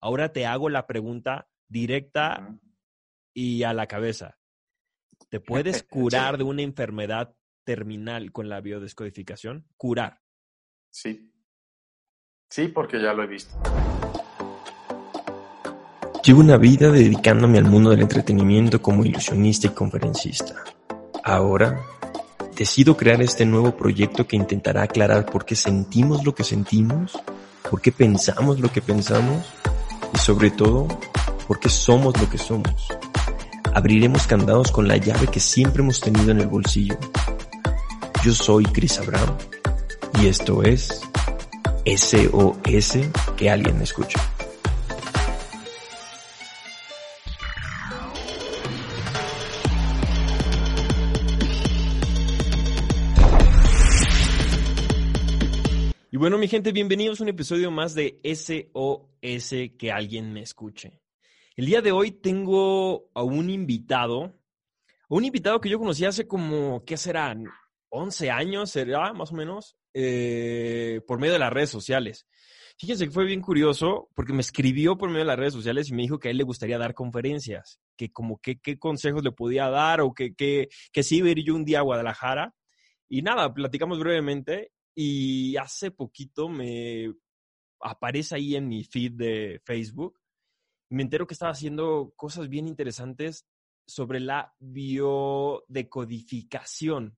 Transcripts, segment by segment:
Ahora te hago la pregunta directa y a la cabeza. ¿Te puedes curar de una enfermedad terminal con la biodescodificación? Curar. Sí. Sí, porque ya lo he visto. Llevo una vida dedicándome al mundo del entretenimiento como ilusionista y conferencista. Ahora decido crear este nuevo proyecto que intentará aclarar por qué sentimos lo que sentimos, por qué pensamos lo que pensamos y sobre todo, por qué somos lo que somos. Abriremos candados con la llave que siempre hemos tenido en el bolsillo. Yo soy Chris Abraham y esto es SOS que alguien me escucha. Bueno, mi gente, bienvenidos a un episodio más de SOS que alguien me escuche. El día de hoy tengo a un invitado, un invitado que yo conocí hace como, ¿qué serán? 11 años, será más o menos, eh, por medio de las redes sociales. Fíjense que fue bien curioso porque me escribió por medio de las redes sociales y me dijo que a él le gustaría dar conferencias, que como qué consejos le podía dar o que, que, que sí iba a ir yo un día a Guadalajara. Y nada, platicamos brevemente y hace poquito me aparece ahí en mi feed de Facebook. Me entero que estaba haciendo cosas bien interesantes sobre la biodecodificación.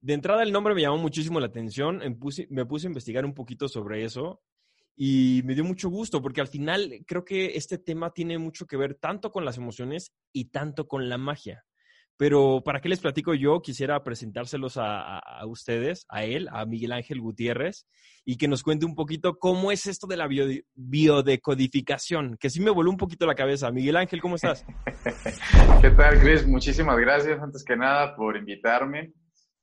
De entrada el nombre me llamó muchísimo la atención, me puse, me puse a investigar un poquito sobre eso y me dio mucho gusto porque al final creo que este tema tiene mucho que ver tanto con las emociones y tanto con la magia. Pero ¿para qué les platico yo? Quisiera presentárselos a, ustedes, a él, a Miguel Ángel Gutiérrez, y que nos cuente un poquito cómo es esto de la biodecodificación, que sí me voló un poquito la cabeza. Miguel Ángel, ¿cómo estás? ¿Qué tal, Chris? Muchísimas gracias, antes que nada, por invitarme.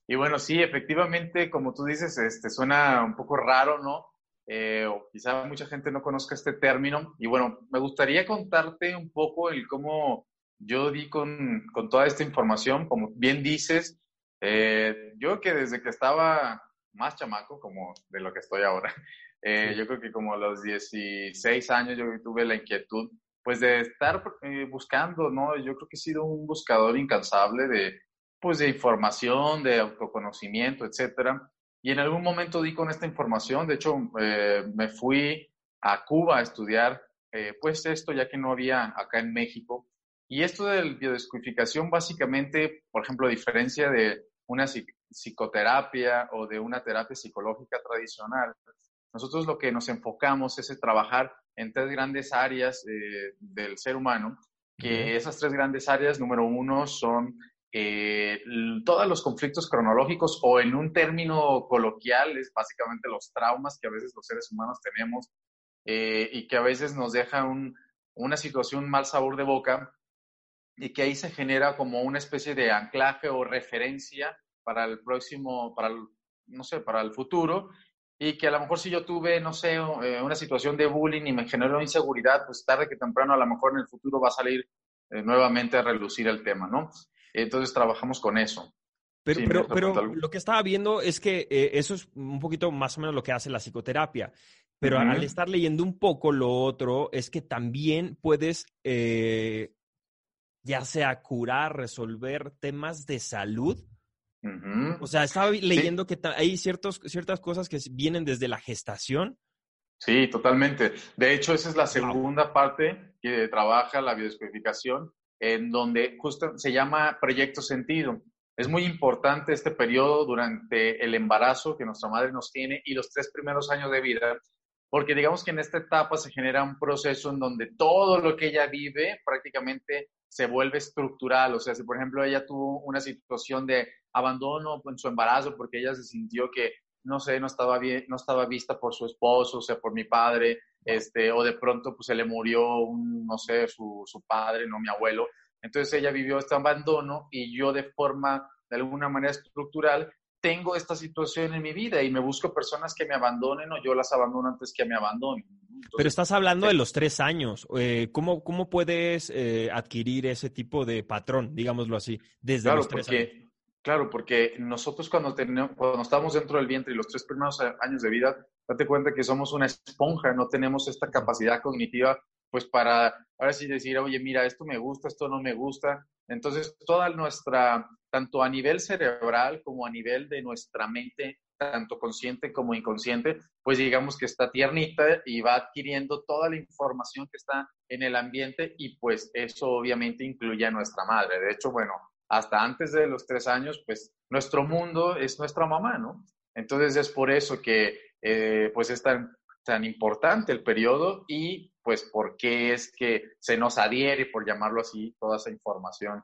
Y bueno, sí, efectivamente, como tú dices, este, suena un poco raro, ¿no? Eh, o quizá mucha gente no conozca este término. Y bueno, me gustaría contarte un poco el cómo yo di con, con, toda esta información, como bien dices, eh, yo que desde que estaba más chamaco, como de lo que estoy ahora, eh, yo creo que como a los 16 años yo tuve la inquietud, pues de estar eh, buscando, ¿no? Yo creo que he sido un buscador incansable de, pues de información, de autoconocimiento, etcétera. Y en algún momento di con esta información, de hecho me fui a Cuba a estudiar, pues esto ya que no había acá en México, y esto de la biodescodificación básicamente, por ejemplo, a diferencia de una psicoterapia o de una terapia psicológica tradicional, nosotros lo que nos enfocamos es trabajar en tres grandes áreas eh, del ser humano, que esas tres grandes áreas, número uno, son eh, todos los conflictos cronológicos o en un término coloquial, es básicamente los traumas que a veces los seres humanos tenemos eh, y que a veces nos deja una situación, mal sabor de boca y que ahí se genera como una especie de anclaje o referencia para el próximo, para el, no sé, para el futuro, y que a lo mejor si yo tuve, no sé, eh, una situación de bullying y me generó inseguridad, pues tarde que temprano a lo mejor en el futuro va a salir eh, nuevamente a relucir el tema, ¿no? Entonces trabajamos con eso. Pero, pero, pero lo que estaba viendo es que eh, eso es un poquito más o menos lo que hace la psicoterapia. Pero al estar leyendo un poco lo otro, es que también puedes ya sea curar, resolver temas de salud. O sea, estaba leyendo que hay ciertos, ciertas cosas que vienen desde la gestación. Sí, totalmente. De hecho, esa es la segunda parte que trabaja la biodescodificación, en donde justo se llama proyecto sentido. Es muy importante este periodo durante el embarazo que nuestra madre nos tiene y los tres primeros años de vida, porque digamos que en esta etapa se genera un proceso en donde todo lo que ella vive prácticamente se vuelve estructural. O sea, si por ejemplo ella tuvo una situación de abandono en su embarazo porque ella se sintió que, no sé, no estaba, bien, no estaba vista por su esposo, o sea, por mi padre, este, o de pronto pues se le murió, un, no sé, su, su padre, no mi abuelo. Entonces ella vivió este abandono y yo de forma, de alguna manera estructural, tengo esta situación en mi vida y me busco personas que me abandonen o yo las abandono antes que me abandonen. Pero estás hablando de los tres años. Eh, ¿cómo, ¿Cómo puedes eh, adquirir ese tipo de patrón, digámoslo así, desde los tres años? Claro, porque nosotros cuando, tenemos, cuando estamos dentro del vientre y los tres primeros años de vida, date cuenta que somos una esponja, no tenemos esta capacidad cognitiva pues para ahora sí decir, oye, mira, esto me gusta, esto no me gusta. Entonces, toda nuestra, tanto a nivel cerebral como a nivel de nuestra mente, tanto consciente como inconsciente, pues digamos que está tiernita y va adquiriendo toda la información que está en el ambiente y pues eso obviamente incluye a nuestra madre. De hecho, bueno, hasta antes de los tres años, pues nuestro mundo es nuestra mamá, ¿no? Entonces es por eso que eh, pues es tan, tan importante el periodo y pues por qué es que se nos adhiere, por llamarlo así, toda esa información.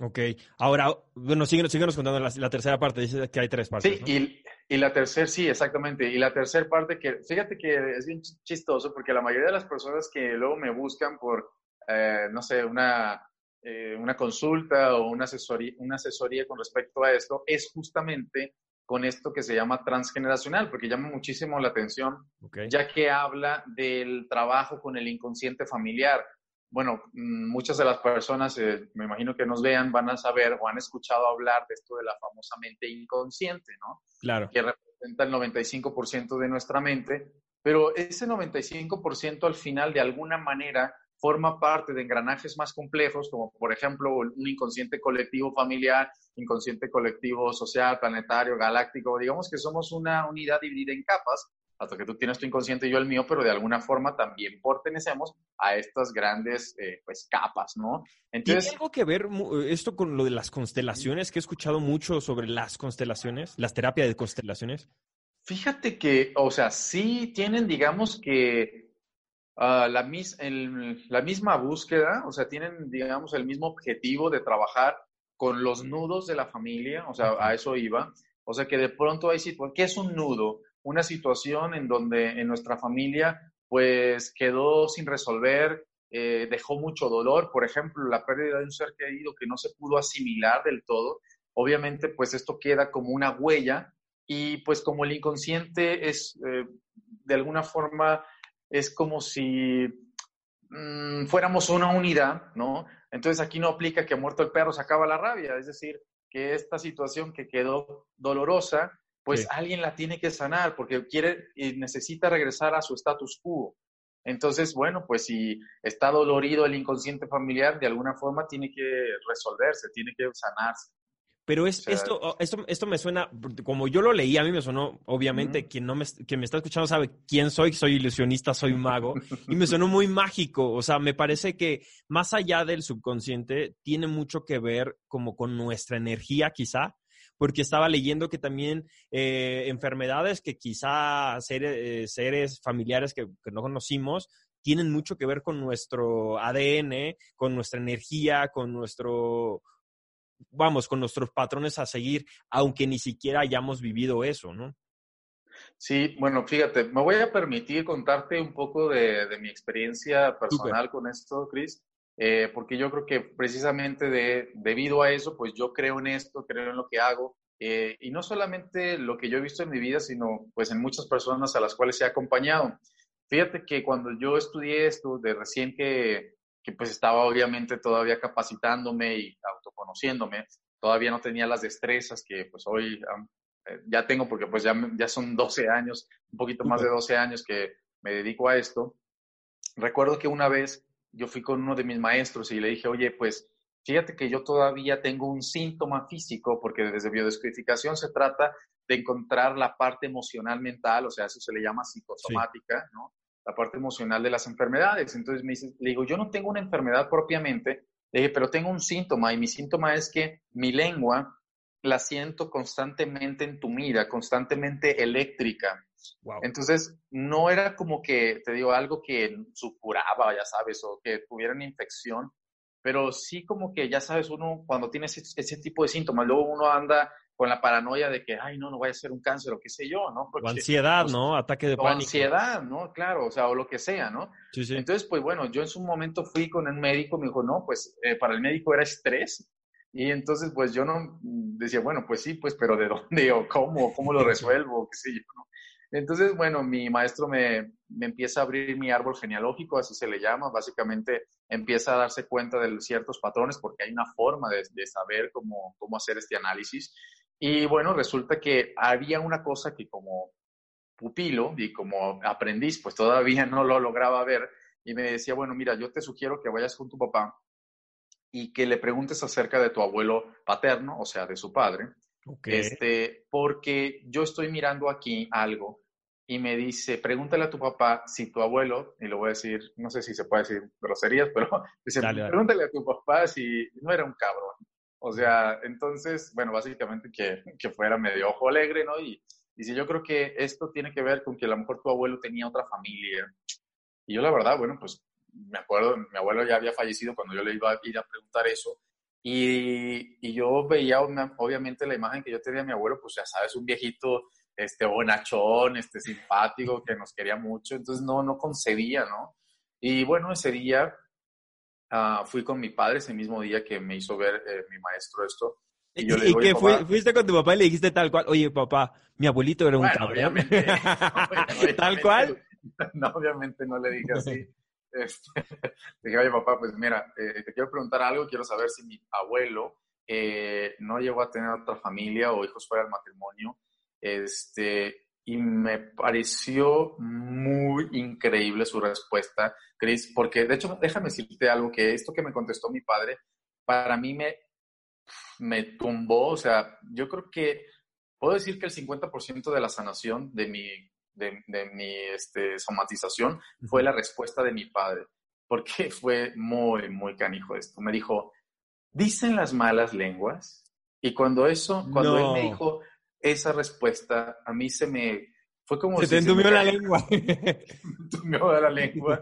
Ok, ahora, bueno, síguenos, síguenos contando la, tercera parte, dice que hay tres partes. Sí, y, la tercera, sí, exactamente, y la tercera parte que, fíjate que es bien chistoso porque la mayoría de las personas que luego me buscan por, eh, no sé, una, eh, una consulta o una asesoría, una asesoría con respecto a esto, es justamente con esto que se llama transgeneracional, porque llama muchísimo la atención, ya que habla del trabajo con el inconsciente familiar bueno, mm, muchas de las personas, eh, me imagino que nos vean, van a saber o han escuchado hablar de esto de la famosa mente inconsciente, ¿no? Claro. Que representa el 95% de nuestra mente, pero ese 95% al final, de alguna manera, forma parte de engranajes más complejos, como por ejemplo un inconsciente colectivo familiar, inconsciente colectivo social, planetario, galáctico. Digamos que somos una unidad dividida en capas hasta que tú tienes tu inconsciente y yo el mío, pero de alguna forma también pertenecemos a estas grandes eh, pues, capas, ¿no? Entonces, ¿Tiene algo que ver esto con lo de las constelaciones? Que he escuchado mucho sobre las constelaciones, las terapias de constelaciones. Fíjate que, o sea, sí tienen, digamos que ah, la, la misma búsqueda, o sea, tienen, digamos, el mismo objetivo de trabajar con los nudos de la familia, o sea, a eso iba. O sea, que de pronto hay situaciones, ¿qué es un nudo? una situación en donde en nuestra familia pues quedó sin resolver, eh, dejó mucho dolor, por ejemplo, la pérdida de un ser querido que no se pudo asimilar del todo, obviamente pues esto queda como una huella y pues como el inconsciente es eh, de alguna forma es como si mm, fuéramos una unidad, ¿no? Entonces aquí no aplica que muerto el perro se acaba la rabia, es decir, que esta situación que quedó dolorosa pues alguien la tiene que sanar porque quiere y necesita regresar a su status quo. Entonces, bueno, pues si está dolorido el inconsciente familiar, de alguna forma tiene que resolverse, tiene que sanarse. Pero es, esto, oh, esto, esto me suena, como yo lo leí, a mí me sonó, obviamente, quien, no me, quien me está escuchando sabe quién soy, soy ilusionista, soy mago, y me sonó muy mágico. O sea, me parece que más allá del subconsciente, tiene mucho que ver como con nuestra energía, quizá, porque estaba leyendo que también eh, enfermedades que quizá eh, seres, familiares que, no conocimos tienen mucho que ver con nuestro ADN, con nuestra energía, con nuestro, vamos, con nuestros patrones a seguir, aunque ni siquiera hayamos vivido eso, ¿no? Sí, bueno, fíjate, me voy a permitir contarte un poco de, mi experiencia personal con esto, Chris. Eh, porque yo creo que precisamente de, debido a eso, pues yo creo en esto, creo en lo que hago, eh, y no solamente lo que yo he visto en mi vida, sino pues en muchas personas a las cuales he acompañado. Fíjate que cuando yo estudié esto, de recién que, que pues estaba obviamente todavía capacitándome y autoconociéndome, todavía no tenía las destrezas que pues hoy eh, ya tengo, porque pues ya, ya son 12 años, un poquito más de 12 años que me dedico a esto. Recuerdo que una vez yo fui con uno de mis maestros y le dije, oye, pues fíjate que yo todavía tengo un síntoma físico, porque desde biodescodificación se trata de encontrar la parte emocional mental, o sea, eso se le llama psicosomática, ¿no? La parte emocional de las enfermedades. Entonces me dice, le digo, yo no tengo una enfermedad propiamente, le dije, pero tengo un síntoma y mi síntoma es que mi lengua la siento constantemente entumida, constantemente eléctrica. Entonces, no era como que, te digo, algo que supuraba, ya sabes, o que tuviera una infección, pero sí como que, ya sabes, uno cuando tiene ese, tipo de síntomas, luego uno anda con la paranoia de que, ay, no, no vaya a ser un cáncer o qué sé yo, ¿no? o ansiedad, pues, ¿no? Ataque de o pánico. ansiedad, ¿no? Claro, o sea, o lo que sea, ¿no? Sí, sí. Entonces, pues bueno, yo en su momento fui con el médico, me dijo, no, pues eh, para el médico era estrés, y entonces, pues yo no decía, bueno, pues sí, pues, pero ¿de dónde o cómo? ¿Cómo lo resuelvo? ¿Qué sé yo? ¿no? Entonces, bueno, mi maestro me, me, empieza a abrir mi árbol genealógico, así se le llama. Básicamente empieza a darse cuenta de ciertos patrones porque hay una forma de, de saber cómo, cómo hacer este análisis. Y bueno, resulta que había una cosa que como pupilo y como aprendiz, pues todavía no lo lograba ver, y me decía, bueno, mira, yo te sugiero que vayas con tu papá y que le preguntes acerca de tu abuelo paterno, o sea, de su padre, este, porque yo estoy mirando aquí algo y me dice, pregúntale a tu papá si tu abuelo, y lo voy a decir, no sé si se puede decir groserías, pero dice, pregúntale a tu papá si no era un cabrón. O sea, entonces, bueno, básicamente que, que fuera medio ojo alegre, ¿no? Y, si yo creo que esto tiene que ver con que a lo mejor tu abuelo tenía otra familia. Y yo la verdad, bueno, pues me acuerdo, mi abuelo ya había fallecido cuando yo le iba a ir a preguntar eso. Y, y yo veía obviamente la imagen que yo tenía de mi abuelo, pues ya sabes, un viejito este, bonachón, este, simpático, que nos quería mucho, entonces no, no concebía, ¿no? Y bueno, ese día uh, fui con mi padre, ese mismo día que me hizo ver eh, mi maestro esto. Y, yo le digo, ¿Y que fuiste con tu papá y le dijiste tal cual, oye papá, mi abuelito era un bueno, Obviamente, tal cual. No, obviamente no le dije así. Este, dije, oye papá, pues mira, eh, te quiero preguntar algo, quiero saber si mi abuelo eh, no llegó a tener otra familia o hijos fuera del matrimonio este, y me pareció muy increíble su respuesta, Chris, porque de hecho, déjame decirte algo, que esto que me contestó mi padre, para mí me, me tumbó, o sea, yo creo que puedo decir que el 50% de la sanación de mi, de, de mi este, somatización fue la respuesta de mi padre, porque fue muy, muy canijo esto. Me dijo, dicen las malas lenguas, y cuando eso, cuando él me dijo, esa respuesta a mí se me... Fue como se te entumió la lengua. entumió la lengua.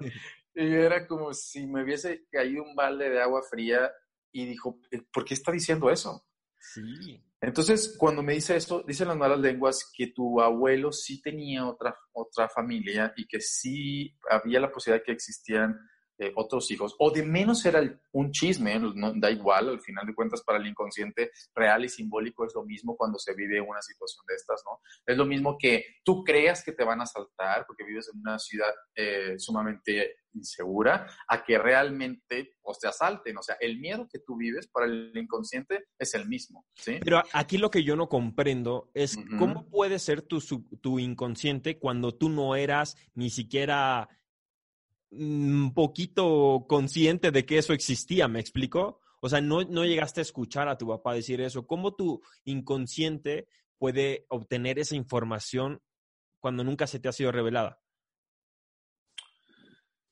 Y era como si me hubiese caído un balde de agua fría y dijo, eh, ¿por qué está diciendo eso? Sí. Entonces, cuando me dice esto, dicen las malas lenguas que tu abuelo sí tenía otra, otra familia y que sí había la posibilidad de que existían eh, otros hijos, o de menos era un chisme, no, da igual, al final de cuentas para el inconsciente real y simbólico es lo mismo cuando se vive una situación de estas, ¿no? Es lo mismo que tú creas que te van a asaltar porque vives en una ciudad eh, sumamente insegura, a que realmente pues, te asalten, o sea, el miedo que tú vives para el inconsciente es el mismo, ¿sí? Pero aquí lo que yo no comprendo es cómo puede ser tu, tu inconsciente cuando tú no eras ni siquiera un poquito consciente de que eso existía, ¿me explico? O sea, no, no llegaste a escuchar a tu papá decir eso. ¿Cómo tu inconsciente puede obtener esa información cuando nunca se te ha sido revelada?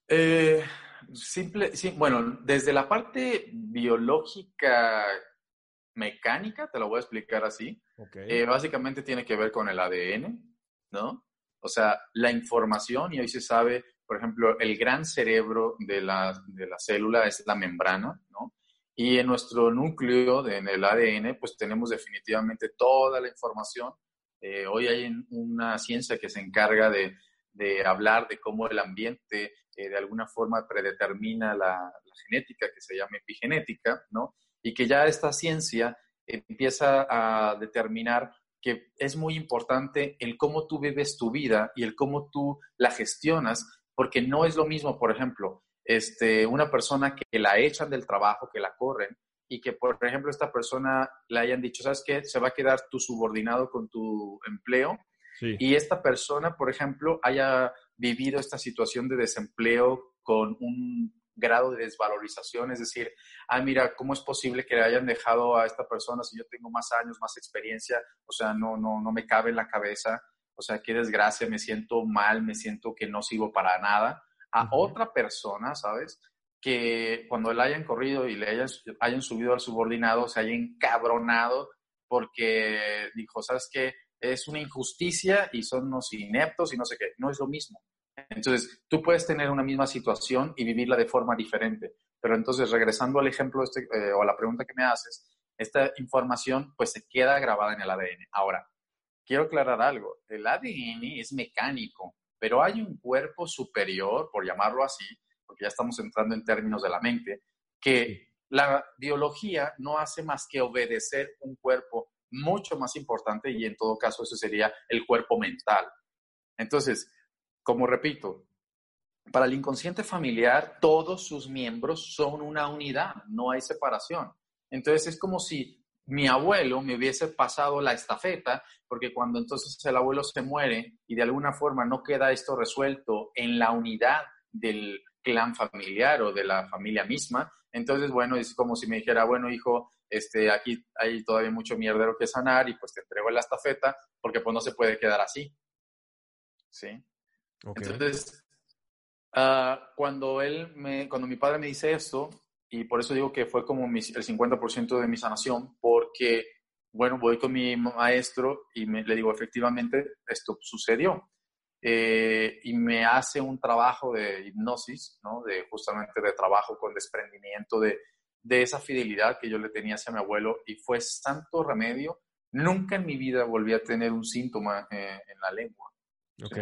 Eh, simple, sí, bueno, desde la parte biológica mecánica, te lo voy a explicar así. Eh, básicamente tiene que ver con el ADN, ¿no? O sea, la información, y hoy se sabe por ejemplo, el gran cerebro de la, de la célula es la membrana, ¿no? Y en nuestro núcleo, en el ADN, pues tenemos definitivamente toda la información. Eh, hoy hay una ciencia que se encarga de, de hablar de cómo el ambiente eh, de alguna forma predetermina la, la, genética, que se llama epigenética, ¿no? Y que ya esta ciencia empieza a determinar que es muy importante el cómo tú vives tu vida y el cómo tú la gestionas porque no es lo mismo, por ejemplo, este, una persona que la echan del trabajo, que la corren, y que, por ejemplo, esta persona le hayan dicho, ¿sabes qué? Se va a quedar tu subordinado con tu empleo. Y esta persona, por ejemplo, haya vivido esta situación de desempleo con un grado de desvalorización, es decir, ah, mira, ¿cómo es posible que le hayan dejado a esta persona si yo tengo más años, más experiencia? O sea, no, no, no me cabe en la cabeza o sea, qué desgracia, me siento mal, me siento que no sirvo para nada, a otra persona, ¿sabes? Que cuando le hayan corrido y le hayan, hayan subido al subordinado, se haya encabronado porque dijo, ¿sabes qué? Es una injusticia y son unos ineptos y no sé qué. No es lo mismo. Entonces, tú puedes tener una misma situación y vivirla de forma diferente. Pero entonces, regresando al ejemplo este, eh, o a la pregunta que me haces, esta información pues se queda grabada en el ADN. Ahora, quiero aclarar algo. El ADN es mecánico, pero hay un cuerpo superior, por llamarlo así, porque ya estamos entrando en términos de la mente, que la biología no hace más que obedecer un cuerpo mucho más importante y en todo caso ese sería el cuerpo mental. Entonces, como repito, para el inconsciente familiar todos sus miembros son una unidad, no hay separación. Entonces es como si mi abuelo me hubiese pasado la estafeta, porque cuando entonces el abuelo se muere y de alguna forma no queda esto resuelto en la unidad del, clan familiar o de la familia misma. Entonces, bueno, es como si me dijera, bueno, hijo, este, aquí hay todavía mucho mierdero que sanar y pues te entrego la estafeta porque pues no se puede quedar así. ¿Sí? Entonces, ah, cuando él me, cuando mi padre me dice esto, y por eso digo que fue como el 50% de mi sanación, porque, bueno, voy con mi maestro y me, le digo, efectivamente, esto sucedió. Eh, y me hace un trabajo de hipnosis, ¿no? De justamente de trabajo con desprendimiento de, de esa fidelidad que yo le tenía hacia mi abuelo y fue santo remedio. Nunca en mi vida volví a tener un síntoma eh, en la lengua. Ok.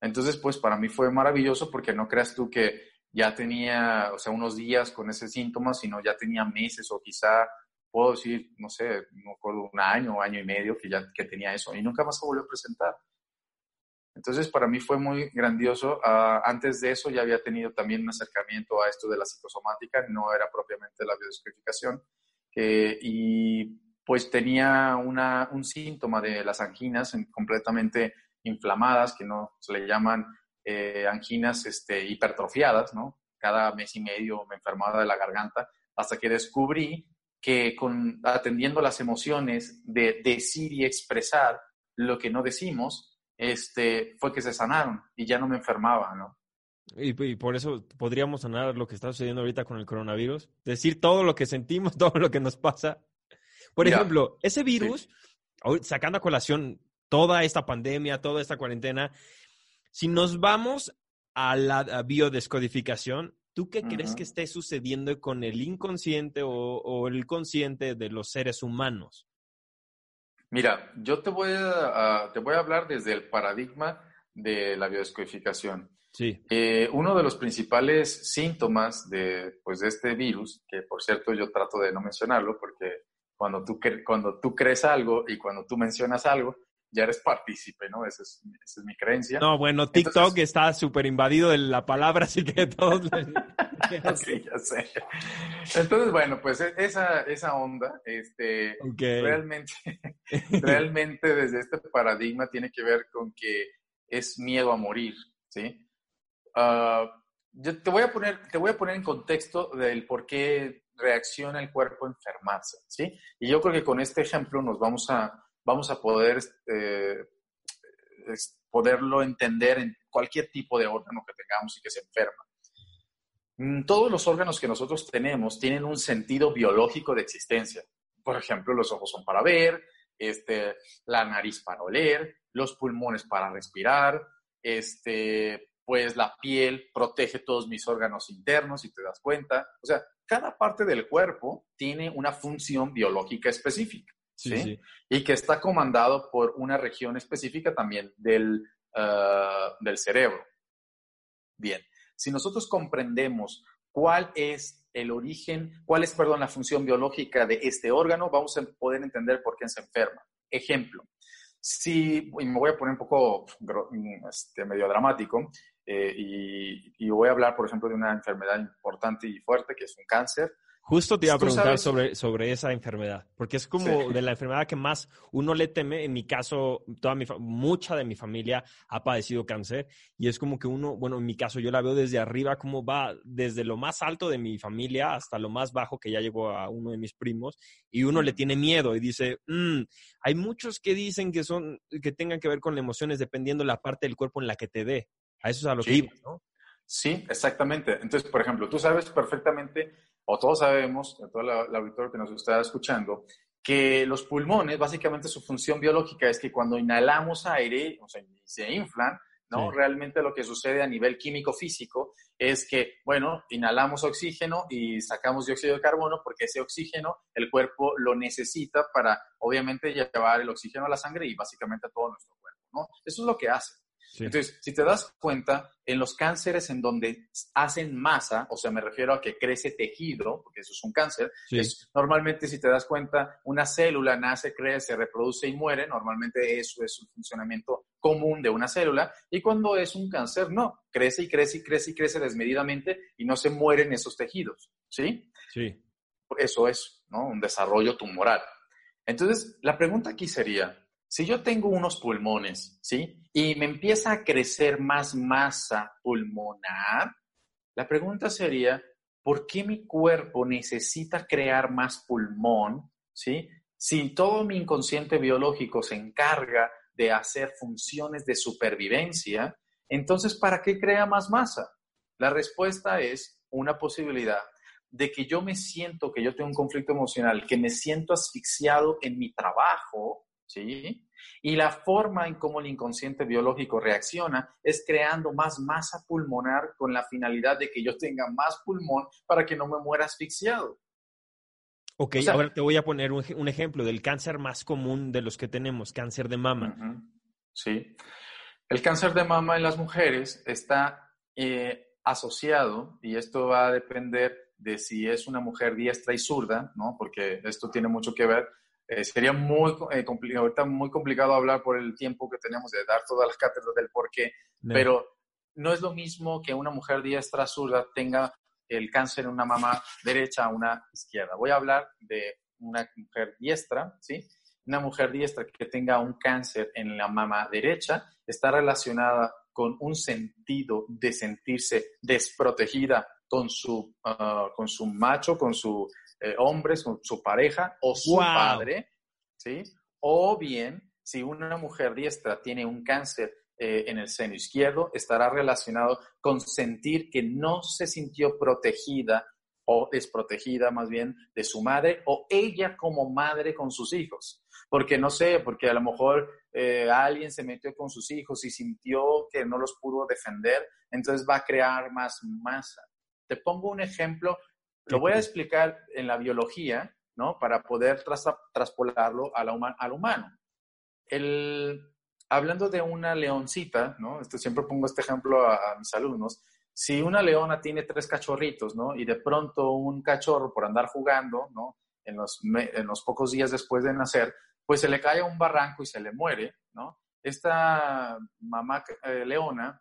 Entonces, pues para mí fue maravilloso porque no creas tú que ya tenía, o sea, unos días con ese síntoma, sino ya tenía meses o quizá, puedo decir, no sé, no recuerdo, un año año y medio que ya que tenía eso y nunca más se volvió a presentar. Entonces, para mí fue muy grandioso. Uh, antes de eso ya había tenido también un acercamiento a esto de la psicosomática, no era propiamente la biodescodificación, eh, y pues tenía una, un síntoma de las anginas completamente inflamadas, que no se le llaman eh, anginas este, hipertrofiadas, ¿no? Cada mes y medio me enfermaba de la garganta, hasta que descubrí que con, atendiendo las emociones de decir y expresar lo que no decimos, este, fue que se sanaron y ya no me enfermaba, ¿no? Y, por eso podríamos sanar lo que está sucediendo ahorita con el coronavirus. Decir todo lo que sentimos, todo lo que nos pasa. Por ejemplo, ese virus, sacando a colación toda esta pandemia, toda esta cuarentena, si nos vamos a la biodescodificación, ¿tú qué crees que esté sucediendo con el inconsciente o el consciente de los seres humanos? Mira, yo te voy a, te voy a hablar desde el paradigma de la biodescodificación. Sí. Eh, uno de los principales síntomas de, pues, de este virus, que por cierto yo trato de no mencionarlo porque cuando tú, cuando tú crees algo y cuando tú mencionas algo, ya eres partícipe, ¿no? Esa es, esa es mi creencia. No, bueno, TikTok está súper invadido de la palabra, así que todos... sí, ya sé. Entonces, bueno, pues e, esa, esa onda, este, realmente, realmente desde este paradigma tiene que ver con que es miedo a morir, ¿sí? Uh, yo te voy a poner, te voy a poner en contexto del por qué reacciona el cuerpo a enfermarse, ¿sí? Y yo creo que con este ejemplo nos vamos a vamos a poder eh, poderlo entender en cualquier tipo de órgano que tengamos y que se enferma. Mm, todos los órganos que nosotros tenemos tienen un sentido biológico de existencia. Por ejemplo, los ojos son para ver, este, la nariz para oler, los pulmones para respirar, este, pues la piel protege todos mis órganos internos, si te das cuenta. O sea, cada parte del cuerpo tiene una función biológica específica. Sí, Y que está comandado por una región específica también del, ah, del cerebro. Bien, si nosotros comprendemos cuál es el origen, cuál es, perdón, la función biológica de este órgano, vamos a poder entender por qué se enferma. Ejemplo, si, y me voy a poner un poco este, medio dramático, eh, y, y, voy a hablar, por ejemplo, de una enfermedad importante y fuerte, que es un cáncer. Justo te iba a preguntar sobre, sobre esa enfermedad, porque es como de la enfermedad que más uno le teme. En mi caso, toda mi, mucha de mi familia ha padecido cáncer y es como que uno, bueno, en mi caso yo la veo desde arriba, como va desde lo más alto de mi familia hasta lo más bajo que ya llegó a uno de mis primos y uno le tiene miedo y dice, mm, hay muchos que dicen que son, que tengan que ver con emociones dependiendo la parte del cuerpo en la que te dé. A eso es a lo que iba, ¿no? Sí, exactamente. Entonces, por ejemplo, tú sabes perfectamente o todos sabemos, todo el auditorio que nos está escuchando, que los pulmones, básicamente su función biológica es que cuando inhalamos aire, o sea, se inflan, ¿no? Realmente lo que sucede a nivel químico-físico es que, bueno, inhalamos oxígeno y sacamos dióxido de carbono porque ese oxígeno el cuerpo lo necesita para, obviamente, llevar el oxígeno a la sangre y básicamente a todo nuestro cuerpo, ¿no? Eso es lo que hace. Entonces, si te das cuenta, en los cánceres en donde hacen masa, o sea, me refiero a que crece tejido, porque eso es un cáncer, normalmente si te das cuenta, una célula nace, crece, reproduce y muere, normalmente eso es un funcionamiento común de una célula, y cuando es un cáncer, no, crece y crece y crece y crece desmedidamente y no se mueren esos tejidos, ¿sí? Sí. Eso es, ¿no? Un desarrollo tumoral. Entonces, la pregunta aquí sería, si yo tengo unos pulmones, ¿sí? Y me empieza a crecer más masa pulmonar, La pregunta sería, ¿por qué mi cuerpo necesita crear más pulmón? ¿sí? Si todo mi inconsciente biológico se encarga de hacer funciones de supervivencia, entonces, ¿para qué crea más masa? La respuesta es una posibilidad de que yo me siento, que yo tengo un conflicto emocional, que me siento asfixiado en mi trabajo, ¿sí? Y la forma en cómo el inconsciente biológico reacciona es creando más masa pulmonar con la finalidad de que yo tenga más pulmón para que no me muera asfixiado. Ok, ahora te voy a poner un, ejemplo del cáncer más común de los que tenemos, cáncer de mama. Sí. El cáncer de mama en las mujeres está eh, asociado, y esto va a depender de si es una mujer diestra y zurda, ¿no? Porque esto tiene mucho que ver. Eh, sería muy eh, complicado, ahorita muy complicado hablar por el tiempo que tenemos de dar todas las cátedras del por qué, pero no es lo mismo que una mujer diestra zurda tenga el cáncer en una mama derecha o una izquierda. Voy a hablar de una mujer diestra, ¿sí? Una mujer diestra que tenga un cáncer en la mama derecha está relacionada con un sentido de sentirse desprotegida con su, ah, con su macho, con su eh, hombre, con su pareja o su padre, ¿sí? O bien, si una mujer diestra tiene un cáncer eh, en el seno izquierdo, estará relacionado con sentir que no se sintió protegida o desprotegida más bien de su madre o ella como madre con sus hijos. Porque no sé, porque a lo mejor eh, alguien se metió con sus hijos y sintió que no los pudo defender, entonces va a crear más masa. Te pongo un ejemplo, lo voy a explicar en la biología, ¿no? Para poder traspolarlo al humano. El, hablando de una leoncita, ¿no? Esto, siempre pongo este ejemplo a, mis alumnos. Si una leona tiene tres cachorritos, ¿no? Y de pronto un cachorro por andar jugando, ¿no? En los, en los pocos días después de nacer, pues se le cae a un barranco y se le muere, ¿no? Esta mamá eh, leona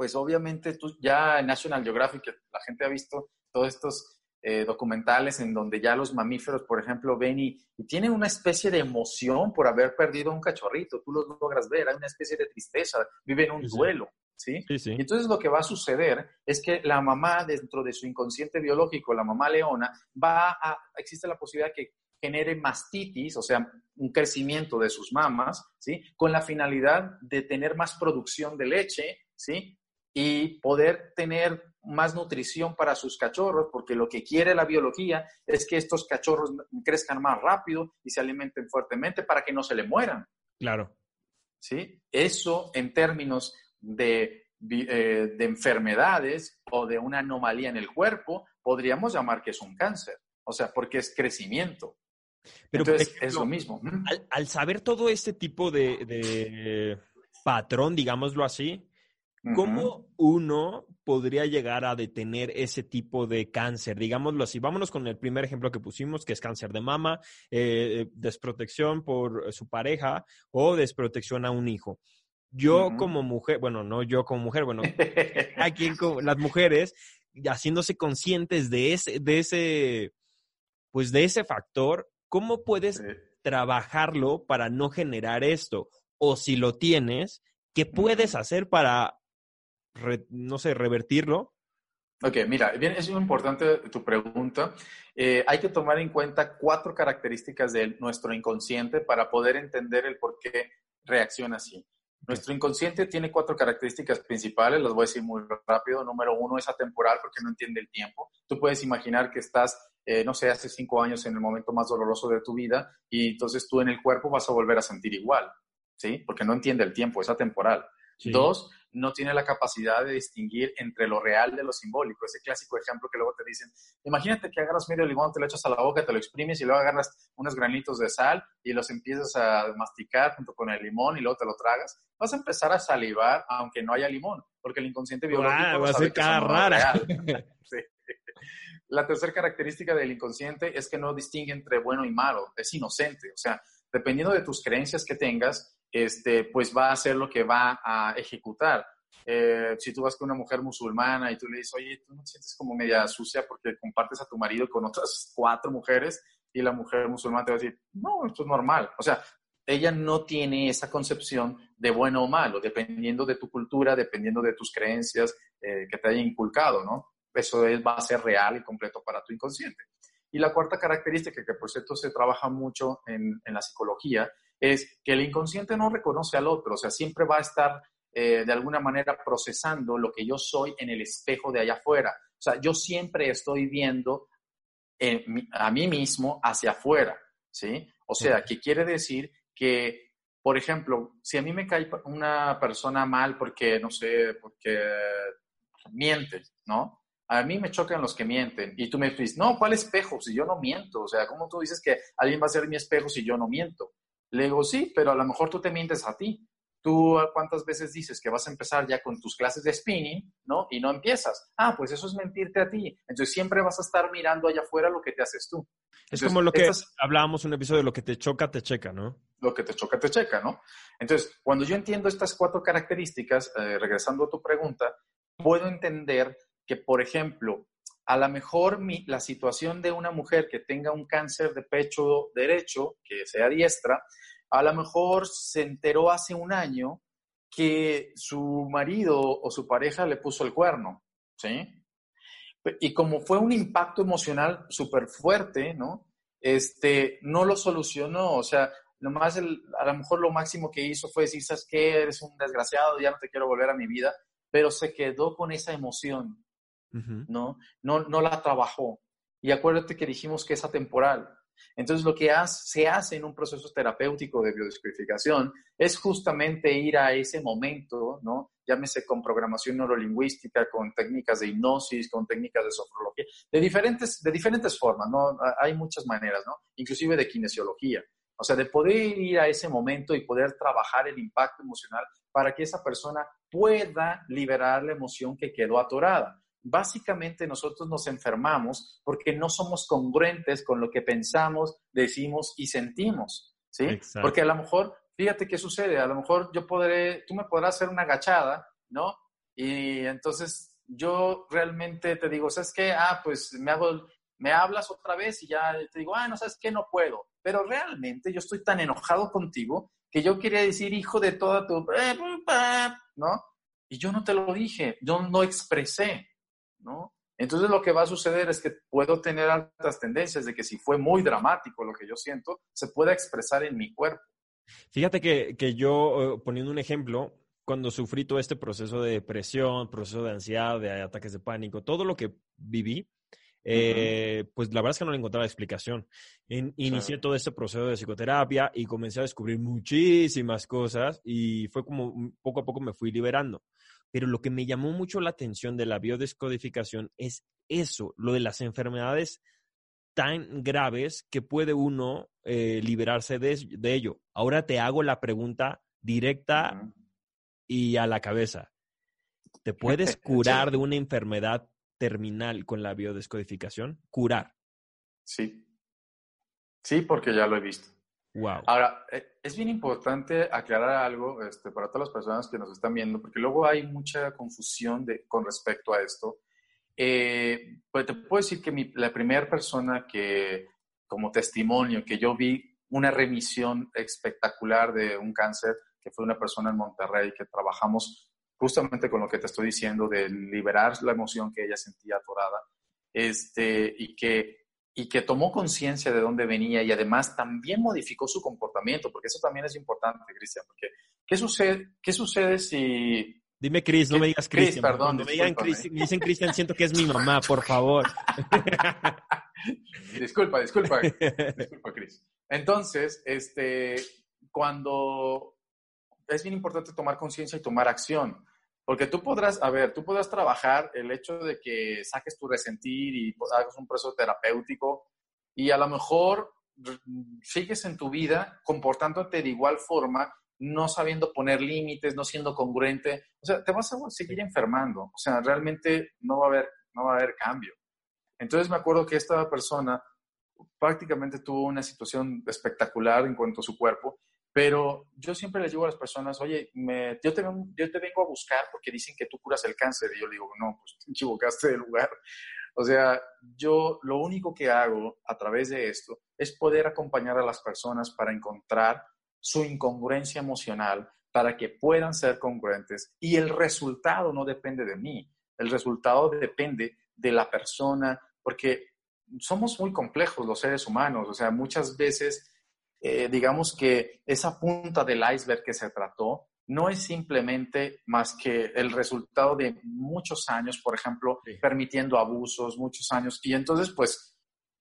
pues obviamente tú ya en National Geographic la gente ha visto todos estos eh, documentales en donde ya los mamíferos, por ejemplo, ven y, tienen una especie de emoción por haber perdido un cachorrito, tú los logras ver, hay una especie de tristeza, viven un duelo. ¿Sí? Sí, sí. Entonces lo que va a suceder es que la mamá dentro de su inconsciente biológico, la mamá leona, va a, existe la posibilidad que genere mastitis, o sea, un crecimiento de sus mamas, ¿sí? Con la finalidad de tener más producción de leche, ¿sí? y poder tener más nutrición para sus cachorros, porque lo que quiere la biología es que estos cachorros crezcan más rápido y se alimenten fuertemente para que no se le mueran. Claro. ¿Sí? Eso en términos de, eh, de enfermedades o de una anomalía en el cuerpo, podríamos llamar que es un cáncer, o sea, porque es crecimiento. Pero Entonces, es lo mismo. Al, saber todo este tipo de, de patrón, digámoslo así, ¿Cómo uno podría llegar a detener ese tipo de cáncer? Digámoslo así. Vámonos con el primer ejemplo que pusimos, que es cáncer de mama, eh, desprotección por su pareja o desprotección a un hijo. Yo como mujer, bueno, no yo como mujer, bueno, aquí las mujeres haciéndose conscientes de ese, de ese, pues de ese factor, ¿cómo puedes trabajarlo para no generar esto? O si lo tienes, ¿qué puedes hacer para no sé, revertirlo? Ok, mira, bien, es importante tu pregunta. Eh, hay que tomar en cuenta cuatro características de nuestro inconsciente para poder entender el por qué reacciona así. Nuestro inconsciente tiene cuatro características principales, las voy a decir muy rápido. Número uno es atemporal porque no entiende el tiempo. Tú puedes imaginar que estás, eh, no sé, hace cinco años en el momento más doloroso de tu vida y entonces tú en el cuerpo vas a volver a sentir igual, ¿sí? Porque no entiende el tiempo, es atemporal. Dos, no tiene la capacidad de distinguir entre lo real de lo simbólico. Ese clásico ejemplo que luego te dicen, imagínate que agarras medio limón, te lo echas a la boca, te lo exprimes y luego agarras unos granitos de sal y los empiezas a masticar junto con el limón y luego te lo tragas. Vas a empezar a salivar aunque no haya limón, porque el inconsciente biológico va a ser cara rara. La tercera característica del inconsciente es que no distingue entre bueno y malo, es inocente. O sea, dependiendo de tus creencias que tengas, este, pues va a hacer lo que va a ejecutar. Eh, si tú vas con una mujer musulmana y tú le dices, oye, tú no te sientes como media sucia porque compartes a tu marido con otras cuatro mujeres y la mujer musulmana te va a decir, no, esto es normal. O sea, ella no tiene esa concepción de bueno o malo, dependiendo de tu cultura, dependiendo de tus creencias eh, que te haya inculcado, ¿no? Eso va a ser real y completo para tu inconsciente. Y la cuarta característica, que por cierto se trabaja mucho en, la psicología, es que el inconsciente no reconoce al otro, o sea, siempre va a estar eh, de alguna manera procesando lo que yo soy en el espejo de allá afuera. O sea, yo siempre estoy viendo a mí mismo hacia afuera, ¿sí? O sea, ¿qué quiere decir que, por ejemplo, si a mí me cae una persona mal porque, no sé, porque miente, ¿no? A mí me chocan los que mienten. Y tú me dices, no, ¿cuál espejo? Si yo no miento. O sea, ¿cómo tú dices que alguien va a ser mi espejo si yo no miento? Le digo, sí, pero a lo mejor tú te mientes a ti. Tú cuántas veces dices que vas a empezar ya con tus clases de spinning, ¿no? Y no empiezas. Ah, pues eso es mentirte a ti. Entonces siempre vas a estar mirando allá afuera lo que te haces tú. es como lo que hablábamos en un episodio, lo que te choca, te checa, ¿no? Lo que te choca, te checa, ¿no? Entonces, cuando yo entiendo estas cuatro características, eh, regresando a tu pregunta, puedo entender que, por ejemplo, a lo mejor la situación de una mujer que tenga un cáncer de pecho derecho, que sea diestra, a lo mejor se enteró hace un año que su marido o su pareja le puso el cuerno, ¿sí? Y como fue un impacto emocional súper fuerte, ¿no? Este, no lo solucionó, o sea, nomás a lo mejor lo máximo que hizo fue decir, ¿sabes qué? Eres un desgraciado, ya no te quiero volver a mi vida, pero se quedó con esa emoción, ¿no? ¿no? No la trabajó. Y acuérdate que dijimos que es atemporal. Entonces, lo que se hace en un proceso terapéutico de biodescodificación es justamente ir a ese momento, ¿no? Llámese con programación neurolingüística, con técnicas de hipnosis, con técnicas de sofrología, de diferentes, de diferentes formas, ¿no? Hay muchas maneras, ¿no? Inclusive de kinesiología. O sea, de poder ir a ese momento y poder trabajar el impacto emocional para que esa persona pueda liberar la emoción que quedó atorada básicamente nosotros nos enfermamos porque no somos congruentes con lo que pensamos, decimos y sentimos, ¿sí? Porque a lo mejor, fíjate qué sucede, a lo mejor yo podré, tú me podrás hacer una agachada, ¿no? Y entonces yo realmente te digo, ¿sabes qué? Ah, pues me hago, me hablas otra vez y ya te digo, ah, no sabes qué, no puedo. Pero realmente yo estoy tan enojado contigo que yo quería decir, hijo de toda tu, ¿no? Y yo no te lo dije, yo no expresé. ¿No? Entonces lo que va a suceder es que puedo tener altas tendencias de que si fue muy dramático lo que yo siento, se pueda expresar en mi cuerpo. Fíjate que, que yo, eh, poniendo un ejemplo, cuando sufrí todo este proceso de depresión, proceso de ansiedad, de ataques de pánico, todo lo que viví, eh, pues la verdad es que no le encontraba explicación. inicié todo este proceso de psicoterapia y comencé a descubrir muchísimas cosas y fue como poco a poco me fui liberando. Pero lo que me llamó mucho la atención de la biodescodificación es eso, lo de las enfermedades tan graves que puede uno eh, liberarse de, ello. Ahora te hago la pregunta directa y a la cabeza. ¿Te puedes curar de una enfermedad terminal con la biodescodificación? Curar. Sí. Sí, porque ya lo he visto. Wow. Ahora, eh, es bien importante aclarar algo este, para todas las personas que nos están viendo, porque luego hay mucha confusión de, con respecto a esto. Eh, pues te puedo decir que la primera persona que, como testimonio, que yo vi una remisión espectacular de un cáncer, que fue una persona en Monterrey, que trabajamos justamente con lo que te estoy diciendo, de liberar la emoción que ella sentía atorada, este, y que y que tomó conciencia de dónde venía y además también modificó su comportamiento, porque eso también es importante, Cristian, porque ¿qué sucede, qué sucede si... Dime Cris, no me digas Cristian. Perdón, me, digan me dicen Cristian, siento que es mi mamá, por favor. disculpa, disculpa, disculpa, Cris. Entonces, este, cuando es bien importante tomar conciencia y tomar acción. Porque tú podrás, a ver, tú podrás trabajar el hecho de que saques tu resentir y hagas un proceso terapéutico y a lo mejor sigues en tu vida comportándote de igual forma, no sabiendo poner límites, no siendo congruente. O sea, te vas a seguir enfermando. O sea, realmente no va a haber, no va a haber cambio. Entonces me acuerdo que esta persona prácticamente tuvo una situación espectacular en cuanto a su cuerpo pero yo siempre les digo a las personas, oye, me, yo, te, yo te vengo a buscar porque dicen que tú curas el cáncer. Y yo le digo, no, pues te equivocaste de lugar. O sea, yo lo único que hago a través de esto es poder acompañar a las personas para encontrar su incongruencia emocional para que puedan ser congruentes y el resultado no depende de mí, el resultado depende de la persona, porque somos muy complejos los seres humanos, o sea, muchas veces, eh, digamos que esa punta del iceberg que se trató no es simplemente más que el resultado de muchos años, por ejemplo, permitiendo abusos, muchos años, y entonces, pues,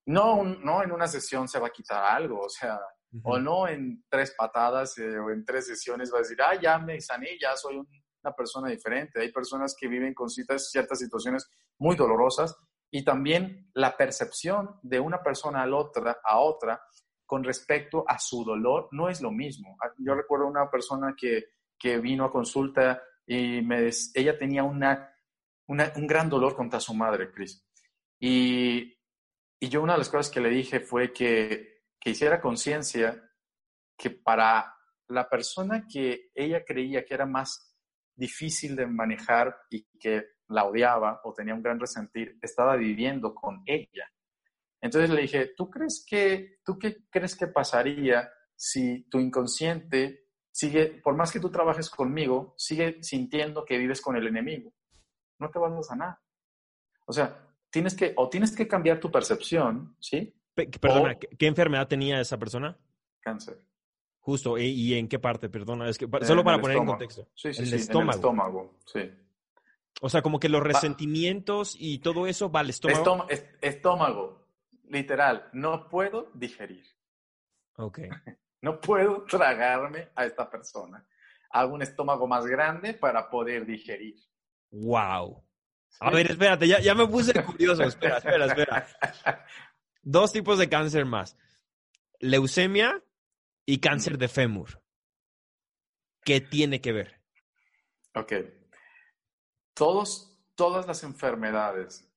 no, no en una sesión se va a quitar algo, o sea, o no en tres patadas eh, o en tres sesiones va a decir, ah, ya me sané, ya soy una persona diferente. Hay personas que viven con ciertas, ciertas situaciones muy dolorosas y también la percepción de una persona a otra, a otra con respecto a su dolor no es lo mismo. Ah, yo recuerdo una persona que, que vino a consulta y ella tenía una, un gran dolor contra su madre, Cris. Y, y yo una de las cosas que le dije fue que que hiciera conciencia que para la persona que ella creía que era más difícil de manejar y que la odiaba o tenía un gran resentir, estaba viviendo con ella. Entonces le dije, ¿tú crees que, tú qué crees que pasaría si tu inconsciente sigue, por más que tú trabajes conmigo, sigue sintiendo que vives con el enemigo? No te vas a sanar. O sea, tienes que, o tienes que cambiar tu percepción, ¿sí? Perdona, ¿qué enfermedad tenía esa persona? Cáncer. Justo, ¿y en qué parte? Perdona, es que solo para poner en contexto. Sí, sí, el sí, estómago. En el estómago, sí. O sea, como que los resentimientos y todo eso va al estómago. estómago, literal, no puedo digerir. Ok. no puedo tragarme a esta persona. Hago un estómago más grande para poder digerir. Wow. A ver, espérate, ya, ya me puse curioso. Espera, espera, espera. dos tipos de cáncer más. Leucemia y cáncer de fémur. ¿Qué tiene que ver? Ok. Todos, todas las enfermedades,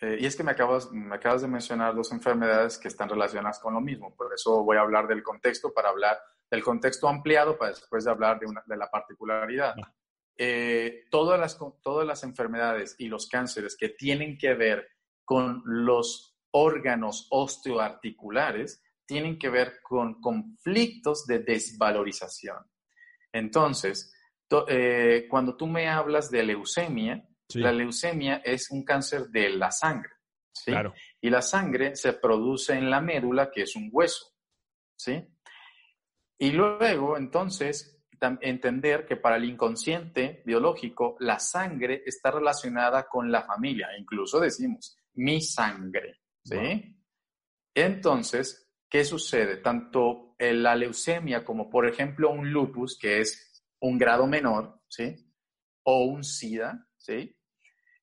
eh, y es que me acabas, me acabas de mencionar dos enfermedades que están relacionadas con lo mismo, por eso voy a hablar del contexto para hablar del contexto ampliado para después de hablar de, una, de la particularidad. Ah. Eh, todas, las, todas las enfermedades y los cánceres que tienen que ver con los órganos osteoarticulares tienen que ver con conflictos de desvalorización. Entonces, eh, cuando tú me hablas de leucemia, la leucemia es un cáncer de la sangre. ¿sí? Y la sangre se produce en la médula, que es un hueso. ¿sí? Y luego, entonces, entender que para el inconsciente biológico, la sangre está relacionada con la familia. Incluso decimos, mi sangre. ¿sí? Entonces, ¿qué sucede? Tanto la leucemia como, por ejemplo, un lupus, que es un grado menor, ¿sí? O un SIDA, ¿sí?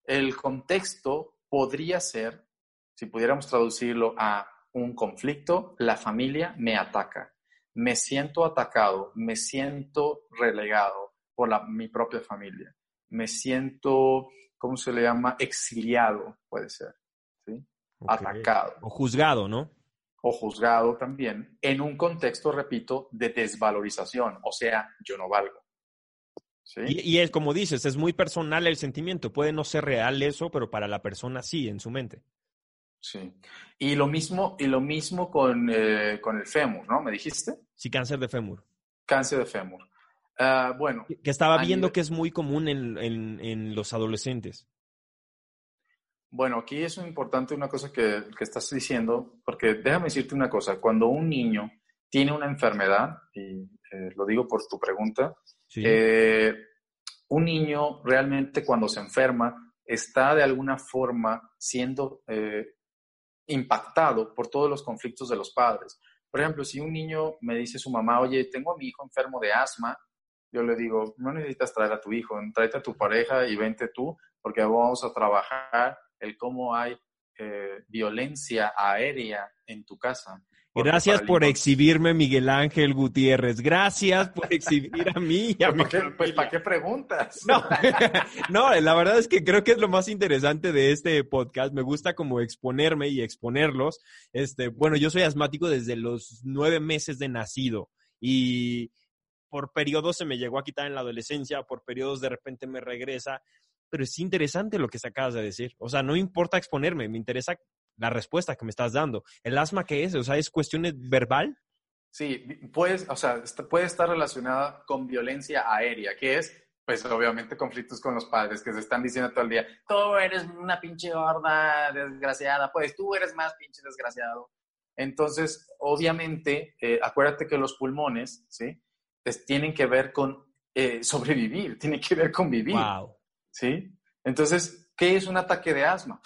El contexto podría ser, si pudiéramos traducirlo a un conflicto, la familia me ataca. Me siento atacado, me siento relegado por la, mi propia familia. Me siento, ¿cómo se le llama? Exiliado, puede ser atacado. O juzgado, ¿no? O juzgado también, en un contexto, repito, de desvalorización, o sea, yo no valgo. ¿Sí? Y, es como dices, es muy personal el sentimiento. Puede no ser real eso, pero para la persona sí, en su mente. Sí. Y lo mismo, y lo mismo con, eh, con el fémur, ¿no? ¿Me dijiste? Sí, cáncer de fémur. Cáncer de fémur. Ah, bueno. Que estaba viendo que es muy común en, en, en, los adolescentes. Bueno, aquí es importante una cosa que, estás diciendo, porque déjame decirte una cosa, cuando un niño tiene una enfermedad, y eh, lo digo por tu pregunta, eh, un niño realmente cuando se enferma está de alguna forma siendo eh, impactado por todos los conflictos de los padres. Por ejemplo, si un niño me dice su mamá, oye, tengo a mi hijo enfermo de asma, yo le digo, no necesitas traer a tu hijo, tráete a tu pareja y vente tú, porque vamos a trabajar el cómo hay eh, violencia aérea en tu casa. Gracias por exhibirme, Miguel Ángel Gutiérrez. Gracias por exhibir a mí. a ¿Para, qué, pues, ¿Para qué preguntas? No, no, la verdad es que creo que es lo más interesante de este podcast. Me gusta como exponerme y exponerlos. Este, bueno, yo soy asmático desde los nueve meses de nacido y por periodos se me llegó a quitar en la adolescencia, por periodos de repente me regresa pero es interesante lo que se acabas de decir. O sea, no importa exponerme, me interesa la respuesta que me estás dando. ¿El asma qué es? O sea, ¿es cuestión verbal? Sí, puedes, o sea, puede estar relacionada con violencia aérea, que es, pues obviamente, conflictos con los padres que se están diciendo todo el día, tú eres una pinche gorda desgraciada, pues tú eres más pinche desgraciado. Entonces, obviamente, eh, acuérdate que los pulmones, ¿sí? Pues, tienen que ver con eh, sobrevivir, tienen que ver con vivir. Wow. ¿Sí? Entonces, ¿qué es un ataque de asma?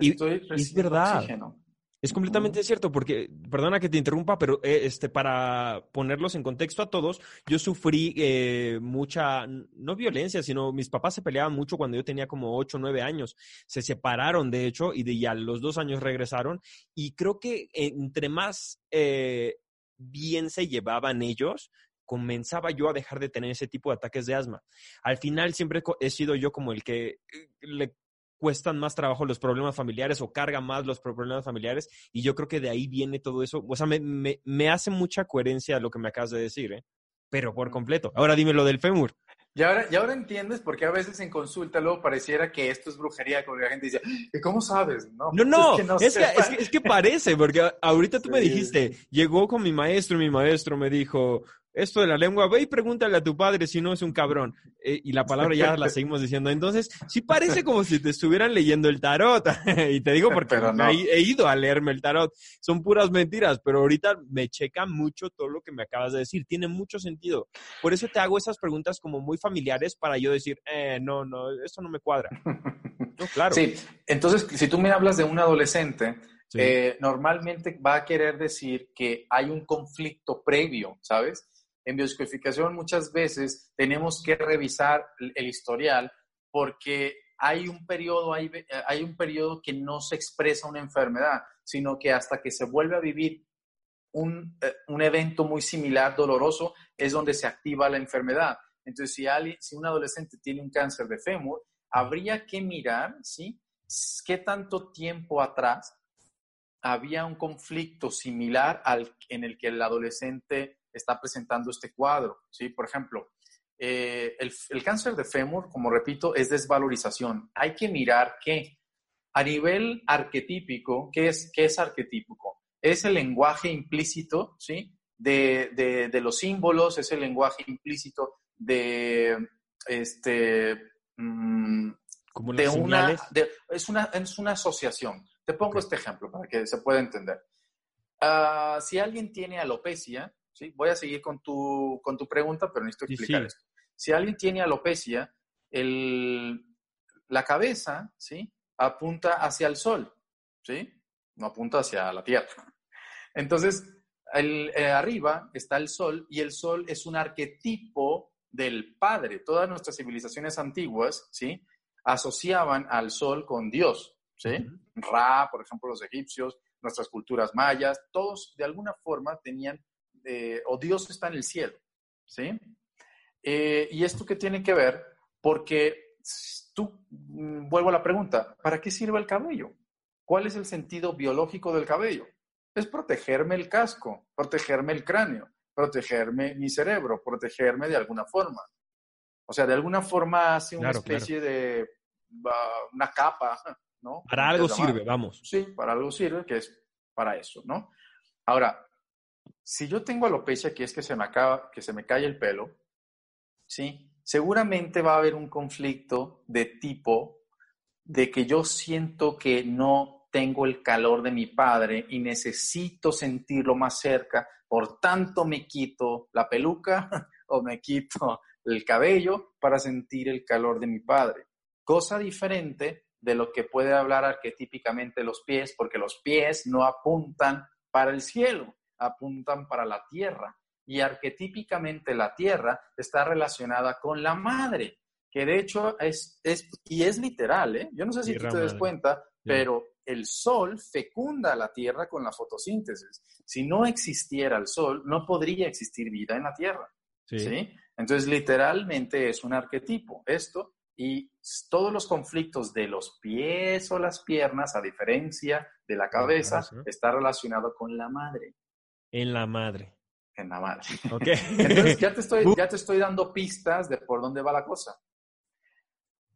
Y, es verdad. Oxígeno. Es completamente cierto, porque, perdona que te interrumpa, pero eh, este, para ponerlos en contexto a todos, yo sufrí eh, mucha, no violencia, sino mis papás se peleaban mucho cuando yo tenía como 8 o 9 años. Se separaron, de hecho, y de ya los dos años regresaron. Y creo que entre más eh, bien se llevaban ellos, comenzaba yo a dejar de tener ese tipo de ataques de asma. Al final siempre he sido yo como el que le cuestan más trabajo los problemas familiares o carga más los problemas familiares. Y yo creo que de ahí viene todo eso. O sea, me, me, hace mucha coherencia lo que me acabas de decir, ¿eh? pero por completo. Ahora dime lo del fémur. Y ahora, y ahora entiendes por qué a veces en consulta luego pareciera que esto es brujería, como la gente dice, ¿y cómo sabes? No, no, no, es, que es, que, parece, porque ahorita tú me dijiste, llegó con mi maestro y mi maestro me dijo, esto de la lengua, ve y pregúntale a tu padre si no es un cabrón. Eh, y la palabra ya la seguimos diciendo. Entonces, sí parece como si te estuvieran leyendo el tarot. y te digo porque he, ido a leerme el tarot. Son puras mentiras, pero ahorita me checa mucho todo lo que me acabas de decir. Tiene mucho sentido. Por eso te hago esas preguntas como muy familiares para yo decir, eh, no, no, esto no me cuadra. No, claro. Sí, entonces, si tú me hablas de un adolescente, eh, normalmente va a querer decir que hay un conflicto previo, ¿sabes? En bioscodificación muchas veces tenemos que revisar el historial porque hay un periodo, hay, hay un periodo que no se expresa una enfermedad, sino que hasta que se vuelve a vivir un, eh, un, evento muy similar, doloroso, es donde se activa la enfermedad. Entonces, si, alguien, si un adolescente tiene un cáncer de fémur, habría que mirar, ¿sí? ¿Qué tanto tiempo atrás había un conflicto similar al en el que el adolescente está presentando este cuadro. ¿sí? Por ejemplo, eh, el, cáncer de fémur, como repito, es desvalorización. Hay que mirar que a nivel arquetípico, ¿qué es, qué es arquetípico? Es el lenguaje implícito ¿sí? de, de, los símbolos, es el lenguaje implícito de, este, mm, de una, es, una, es una asociación. Te pongo este ejemplo para que se pueda entender. Ah, si alguien tiene alopecia, Voy a seguir con tu, con tu pregunta, pero necesito explicar esto. Si alguien tiene alopecia, el, la cabeza, ¿sí? Apunta hacia el sol, ¿sí? No apunta hacia la tierra. Entonces, el, eh, arriba está el sol y el sol es un arquetipo del Padre. Todas nuestras civilizaciones antiguas, ¿sí? Asociaban al sol con Dios, ¿sí? Ra, por ejemplo, los egipcios, nuestras culturas mayas, todos de alguna forma tenían o Dios está en el cielo, ¿sí? Eh, ¿Y esto qué tiene que ver? Porque tú, mm, vuelvo a la pregunta, ¿para qué sirve el cabello? ¿Cuál es el sentido biológico del cabello? Es protegerme el casco, protegerme el cráneo, protegerme mi cerebro, protegerme de alguna forma. O sea, de alguna forma hace una especie de una capa, ¿no? Para algo sirve, vamos. Sí, para algo sirve, que es para eso, ¿no? Ahora, si yo tengo alopecia, que es que se me acaba, que se me cae el pelo, ¿sí? Seguramente va a haber un conflicto de tipo de que yo siento que no tengo el calor de mi padre y necesito sentirlo más cerca, por tanto me quito la peluca o me quito el cabello para sentir el calor de mi padre. Cosa diferente de lo que puede hablar arquetípicamente los pies, porque los pies no apuntan para el cielo, apuntan para la tierra. Y arquetípicamente la tierra está relacionada con la madre, que de hecho es, es y es literal, ¿eh? Yo no sé si tú te des cuenta, pero el sol fecunda la tierra con la fotosíntesis. Si no existiera el sol, no podría existir vida en la tierra. Sí. Entonces, literalmente es un arquetipo esto y todos los conflictos de los pies o las piernas, a diferencia de la cabeza, está relacionado con la madre. En la madre. En la madre. Ok. Entonces ya te, estoy, ya te estoy dando pistas de por dónde va la cosa.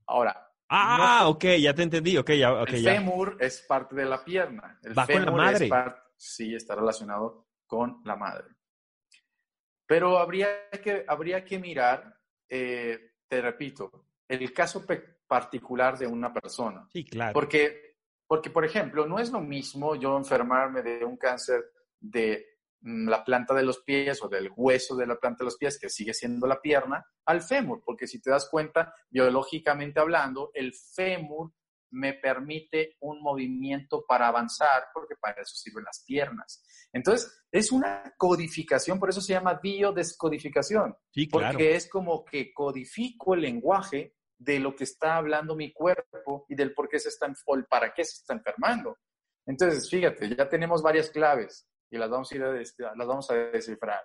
Ahora. Ah, ok, ya te entendí. Okay, ya, okay, el fémur es parte de la pierna. El va con la madre. sí está relacionado con la madre. Pero habría que, habría que mirar, eh, te repito, el caso particular de una persona. Sí, claro. Porque, porque, por ejemplo, no es lo mismo yo enfermarme de un cáncer de la planta de los pies o del hueso de la planta de los pies, que sigue siendo la pierna, al fémur, porque si te das cuenta, biológicamente hablando, el fémur me permite un movimiento para avanzar, porque para eso sirven las piernas. Entonces, es una codificación, por eso se llama biodescodificación, sí, claro. porque es como que codifico el lenguaje de lo que está hablando mi cuerpo y del por qué se está, o el para qué se está enfermando. Entonces, fíjate, ya tenemos varias claves y las vamos a, ir a, las vamos a descifrar.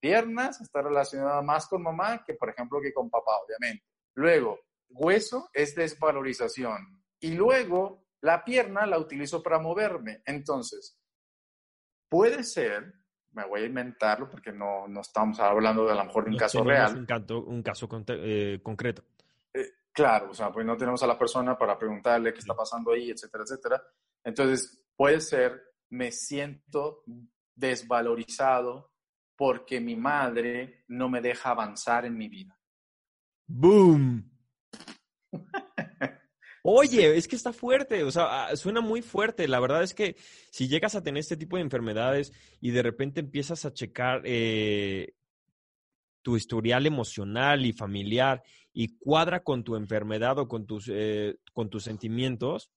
Piernas está relacionada más con mamá que, por ejemplo, que con papá, obviamente. Luego, hueso es desvalorización. Y luego, la pierna la utilizo para moverme. Entonces, puede ser, me voy a inventarlo porque no, no estamos hablando de a lo mejor de un No caso real. Un, canto- un caso conte- eh, concreto. Eh, claro, o sea, pues no tenemos a la persona para preguntarle qué está pasando ahí, etcétera, etcétera. Entonces, puede ser, me siento desvalorizado porque mi madre no me deja avanzar en mi vida. ¡Boom! Oye, es que está fuerte, o sea, ah, suena muy fuerte. La verdad es que si llegas a tener este tipo de enfermedades y de repente empiezas a checar eh, tu historial emocional y familiar y cuadra con tu enfermedad o con tus, eh, con tus sentimientos,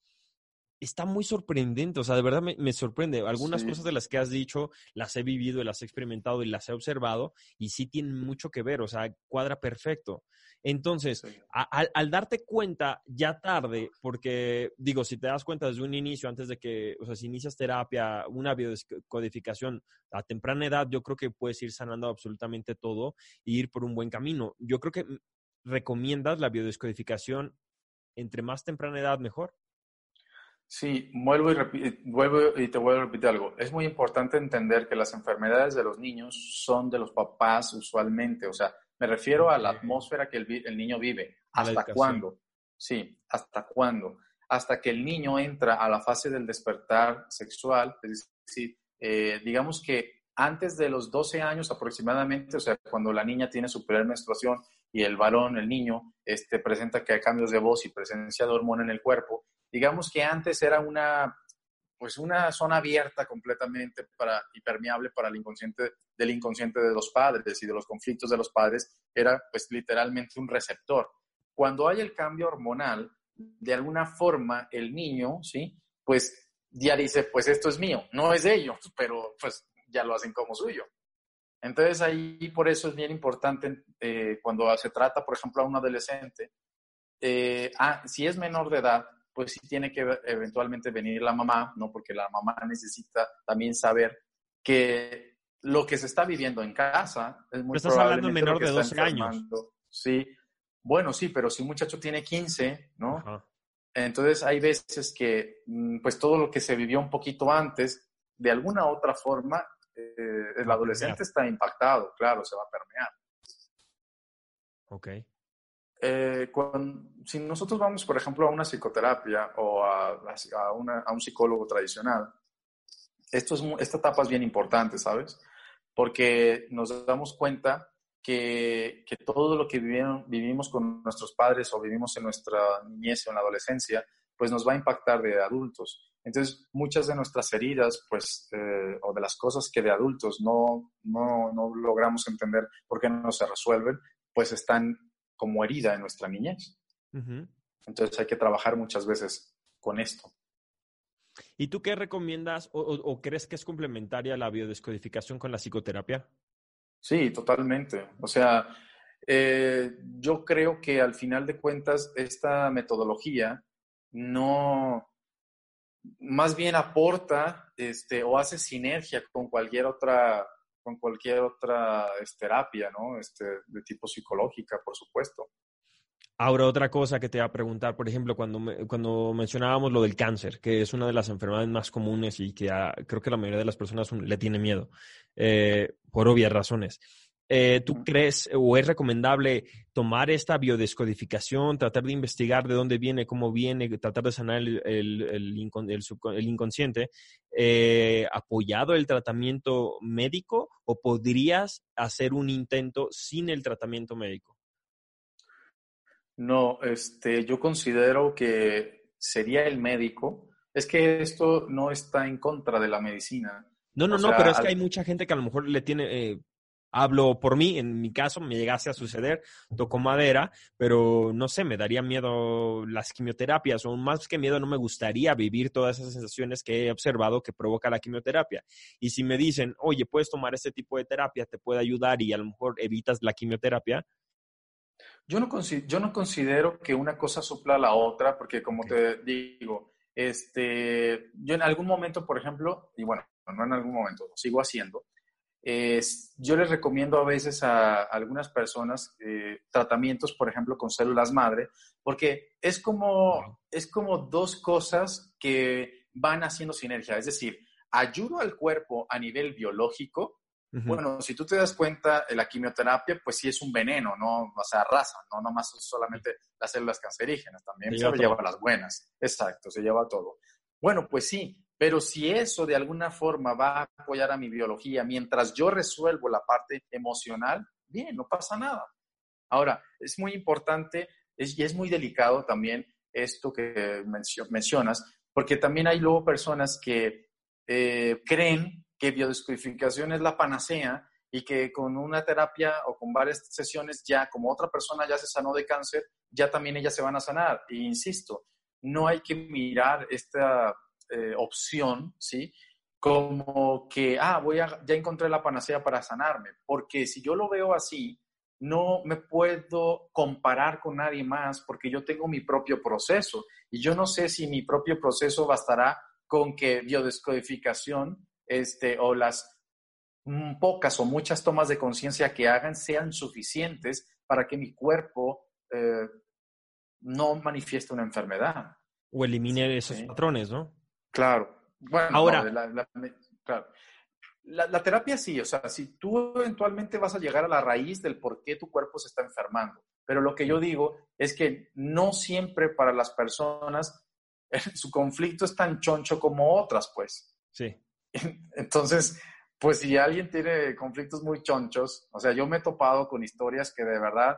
está muy sorprendente. O sea, de verdad me, me sorprende. Algunas Sí. cosas de las que has dicho las he vivido, las he experimentado y las he observado y sí tienen mucho que ver, o sea, cuadra perfecto. Entonces, Sí. a- al, al darte cuenta ya tarde, porque digo, si te das cuenta desde un inicio, antes de que, o sea, si inicias terapia, una biodescodificación a temprana edad, yo creo que puedes ir sanando absolutamente todo y ir por un buen camino. Yo creo que mm, recomiendas la biodescodificación entre más temprana edad, mejor. Sí, vuelvo y, repi- vuelvo y te vuelvo a repetir algo. Es muy importante entender que las enfermedades de los niños son de los papás usualmente. O sea, me refiero a la atmósfera que el, el niño vive. ¿Hasta cuándo? Sí, ¿hasta cuándo? Hasta que el niño entra a la fase del despertar sexual, es decir, eh, digamos que antes de los 12 años aproximadamente, o sea, cuando la niña tiene su primera menstruación y el varón, el niño, este, presenta que hay cambios de voz y presencia de hormona en el cuerpo, digamos que antes era una, pues una zona abierta completamente para, y permeable para el inconsciente, del inconsciente de los padres y de los conflictos de los padres, era pues literalmente un receptor. Cuando hay el cambio hormonal, de alguna forma el niño, ¿sí? Pues ya dice, pues esto es mío, no es de ellos, pero pues ya lo hacen como suyo. Entonces ahí por eso es bien importante eh, cuando se trata, por ejemplo, a un adolescente, eh, ah, si es menor de edad, pues sí tiene que eventualmente venir la mamá, ¿no? Porque la mamá necesita también saber que lo que se está viviendo en casa es muy Pero estás hablando menor de está 12 años. Sí, bueno, sí, pero si un muchacho tiene 15, ¿no? Ajá. Entonces hay veces que, mm, pues todo lo que se vivió un poquito antes, de alguna otra forma, eh, el adolescente está impactado, claro, se va a permear. Ok. Eh, cuan- si nosotros vamos, por ejemplo, a una psicoterapia o a, a una- a un psicólogo tradicional, esto es, esta etapa es bien importante, ¿sabes? Porque nos damos cuenta que, que todo lo que vivieron- vivimos con nuestros padres o vivimos en nuestra niñez o en la adolescencia, pues nos va a impactar de adultos. Entonces, muchas de nuestras heridas, pues, eh, o de las cosas que de adultos no, no, no logramos entender por qué no se resuelven, pues están como herida en nuestra niñez. Entonces hay que trabajar muchas veces con esto. ¿Y tú qué recomiendas o, o- o crees que es complementaria la biodescodificación con la psicoterapia? Sí, totalmente. O sea, eh, yo creo que al final de cuentas esta metodología no, más bien aporta este, o hace sinergia con cualquier otra, con cualquier otra este, terapia, ¿no? Este, de tipo psicológica, por supuesto. Ahora, otra cosa que te voy a preguntar, por ejemplo, cuando, me- cuando mencionábamos lo del cáncer, que es una de las enfermedades más comunes y que creo que la mayoría de las personas le tiene miedo, eh, por obvias razones. Eh, ¿Tú crees o es recomendable tomar esta biodescodificación, tratar de investigar de dónde viene, cómo viene, tratar de sanar el, el- el incon- el subcon- el inconsciente eh, apoyado el tratamiento médico o podrías hacer un intento sin el tratamiento médico? No, este, yo considero que sería el médico. Es que esto no está en contra de la medicina. No, no, no, pero es que hay mucha gente que a lo mejor le tiene, eh, hablo por mí, en mi caso me llegase a suceder, toco madera, pero no sé, me daría miedo las quimioterapias, o más que miedo no me gustaría vivir todas esas sensaciones que he observado que provoca la quimioterapia. Y si me dicen, oye, puedes tomar este tipo de terapia, te puede ayudar y a lo mejor evitas la quimioterapia, yo no, yo no considero que una cosa supla a la otra, porque como te digo, este, yo en algún momento, por ejemplo, y bueno, no en algún momento, lo sigo haciendo, yo les recomiendo a veces a, algunas personas eh, tratamientos, por ejemplo, con células madre, porque es como, es como dos cosas que van haciendo sinergia. Es decir, ayudo al cuerpo a nivel biológico. Bueno, si tú te das cuenta, la quimioterapia, pues sí es un veneno, no, o sea, raza, no nomás solamente las células cancerígenas, también se, se lleva las buenas. Exacto, se lleva todo. Bueno, pues sí, pero si eso de alguna forma va a apoyar a mi biología mientras yo resuelvo la parte emocional, bien, no pasa nada. Ahora, es muy importante y es muy delicado también esto que mencionas, porque también hay luego personas que eh, creen que biodescodificación es la panacea y que con una terapia o con varias sesiones ya, como otra persona ya se sanó de cáncer, ya también ellas se van a sanar. E insisto, no hay que mirar esta eh, opción, ¿sí? Como que, ah, voy a, ya encontré la panacea para sanarme, porque si yo lo veo así, no me puedo comparar con nadie más porque yo tengo mi propio proceso y yo no sé si mi propio proceso bastará con que biodescodificación este, o las mm, pocas o muchas tomas de conciencia que hagan sean suficientes para que mi cuerpo eh, no manifieste una enfermedad. O elimine esos patrones, ¿no? Claro. Bueno, ahora. la, terapia sí, o sea, si tú eventualmente vas a llegar a la raíz del por qué tu cuerpo se está enfermando. Pero lo que yo digo es que no siempre para las personas su conflicto es tan choncho como otras, pues. Sí. Entonces, pues si alguien tiene conflictos muy chonchos, o sea, yo me he topado con historias que de verdad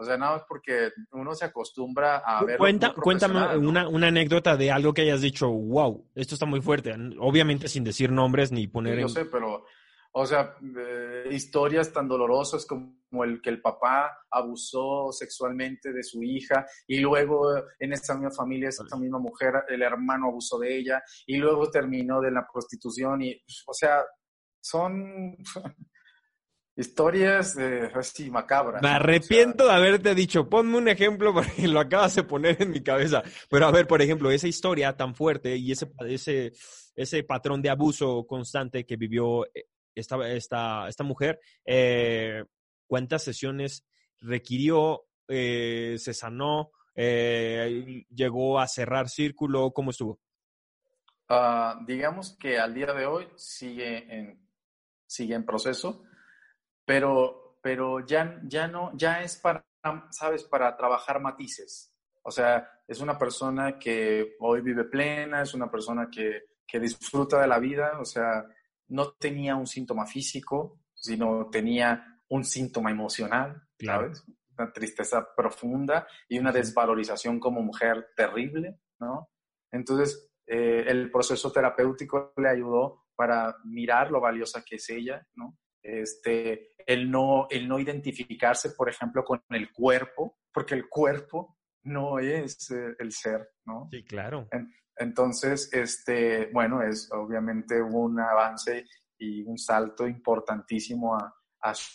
o sea, nada más porque uno se acostumbra a ver. Cuenta, cuéntame una, una, anécdota de algo que hayas dicho, wow, esto está muy fuerte. Obviamente sin decir nombres ni poner. Sí, yo sé, pero, o sea, eh, historias tan dolorosas como el que el papá abusó sexualmente de su hija y luego en esta misma familia, esta misma mujer, el hermano abusó de ella y luego terminó de la prostitución y, o sea, son. historias de así macabras. Me arrepiento de haberte dicho, ponme un ejemplo porque lo acabas de poner en mi cabeza. Pero a ver, por ejemplo, esa historia tan fuerte y ese, ese, ese patrón de abuso constante que vivió eh, esta, esta, esta mujer, eh, ¿cuántas sesiones requirió? Eh, ¿Se sanó? ¿Llegó a cerrar círculo? ¿Cómo estuvo? Ah, digamos que al día de hoy sigue en, sigue en proceso pero, pero ya, ya no, ya es para, sabes, para trabajar matices. O sea, es una persona que hoy vive plena, es una persona que, que disfruta de la vida, o sea, no tenía un síntoma físico, sino tenía un síntoma emocional, ¿sabes? Una tristeza profunda y una desvalorización como mujer terrible, ¿no? Entonces, eh, el proceso terapéutico le ayudó para mirar lo valiosa que es ella, ¿no? este, el, no, el no identificarse, por ejemplo, con el cuerpo, porque el cuerpo no es eh, el ser, ¿no? Sí, claro. entonces, este, bueno, es obviamente un avance y un salto importantísimo a, a su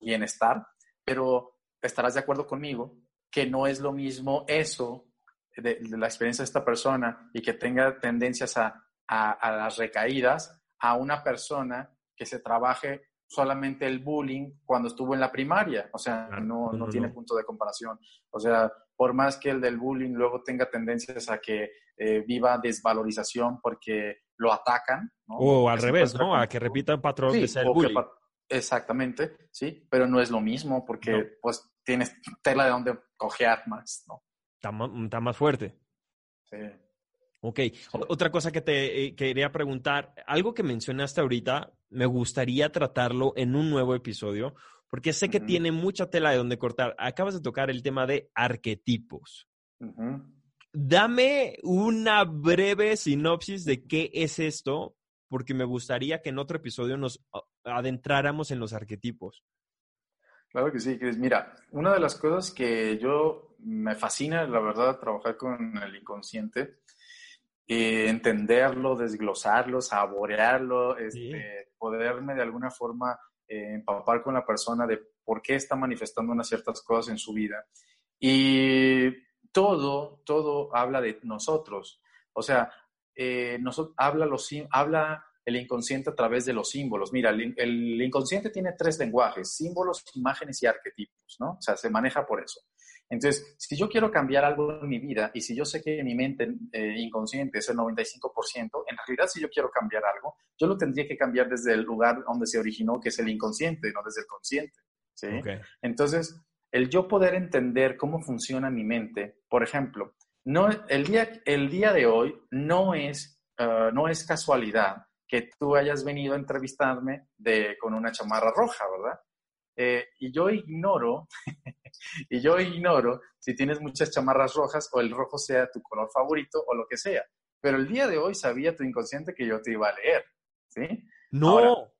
bienestar, pero estarás de acuerdo conmigo que no es lo mismo eso de, la experiencia de esta persona y que tenga tendencias a, a, a las recaídas a una persona que se trabaje solamente el bullying cuando estuvo en la primaria. O sea, no, no, tiene punto de comparación. O sea, por más que el del bullying luego tenga tendencias a que eh, viva desvalorización porque lo atacan. O al revés, ¿no? A que repita el patrón de ser bullying. Exactamente, sí, pero no es lo mismo porque pues tienes tela de donde cojear más, ¿no? Está, está más fuerte. Sí. Ok, otra cosa que te eh, quería preguntar, algo que mencionaste ahorita, me gustaría tratarlo en un nuevo episodio, porque sé que tiene mucha tela de donde cortar. Acabas de tocar el tema de arquetipos. Dame una breve sinopsis de qué es esto, porque me gustaría que en otro episodio nos adentráramos en los arquetipos. Claro que sí, Chris. Mira, una de las cosas que yo me fascina, la verdad, trabajar con el inconsciente, eh, entenderlo, desglosarlo, saborearlo, este, poderme de alguna forma eh, empapar con la persona de por qué está manifestando unas ciertas cosas en su vida. Y todo, todo habla de nosotros. O sea, eh, habla, los, habla el inconsciente a través de los símbolos. Mira, el, inconsciente tiene tres lenguajes, símbolos, imágenes y arquetipos, ¿no? O sea, se maneja por eso. Entonces, si yo quiero cambiar algo en mi vida y si yo sé que mi mente eh, inconsciente es el 95%, en realidad si yo quiero cambiar algo, yo lo tendría que cambiar desde el lugar donde se originó, que es el inconsciente, no desde el consciente. ¿sí? Entonces, el yo poder entender cómo funciona mi mente, por ejemplo, no, el, día, el día de hoy no es, ah, no es casualidad que tú hayas venido a entrevistarme de, con una chamarra roja, ¿verdad? Eh, y yo ignoro, y yo ignoro si tienes muchas chamarras rojas o el rojo sea tu color favorito o lo que sea. Pero el día de hoy sabía tu inconsciente que yo te iba a leer, ¿sí? No.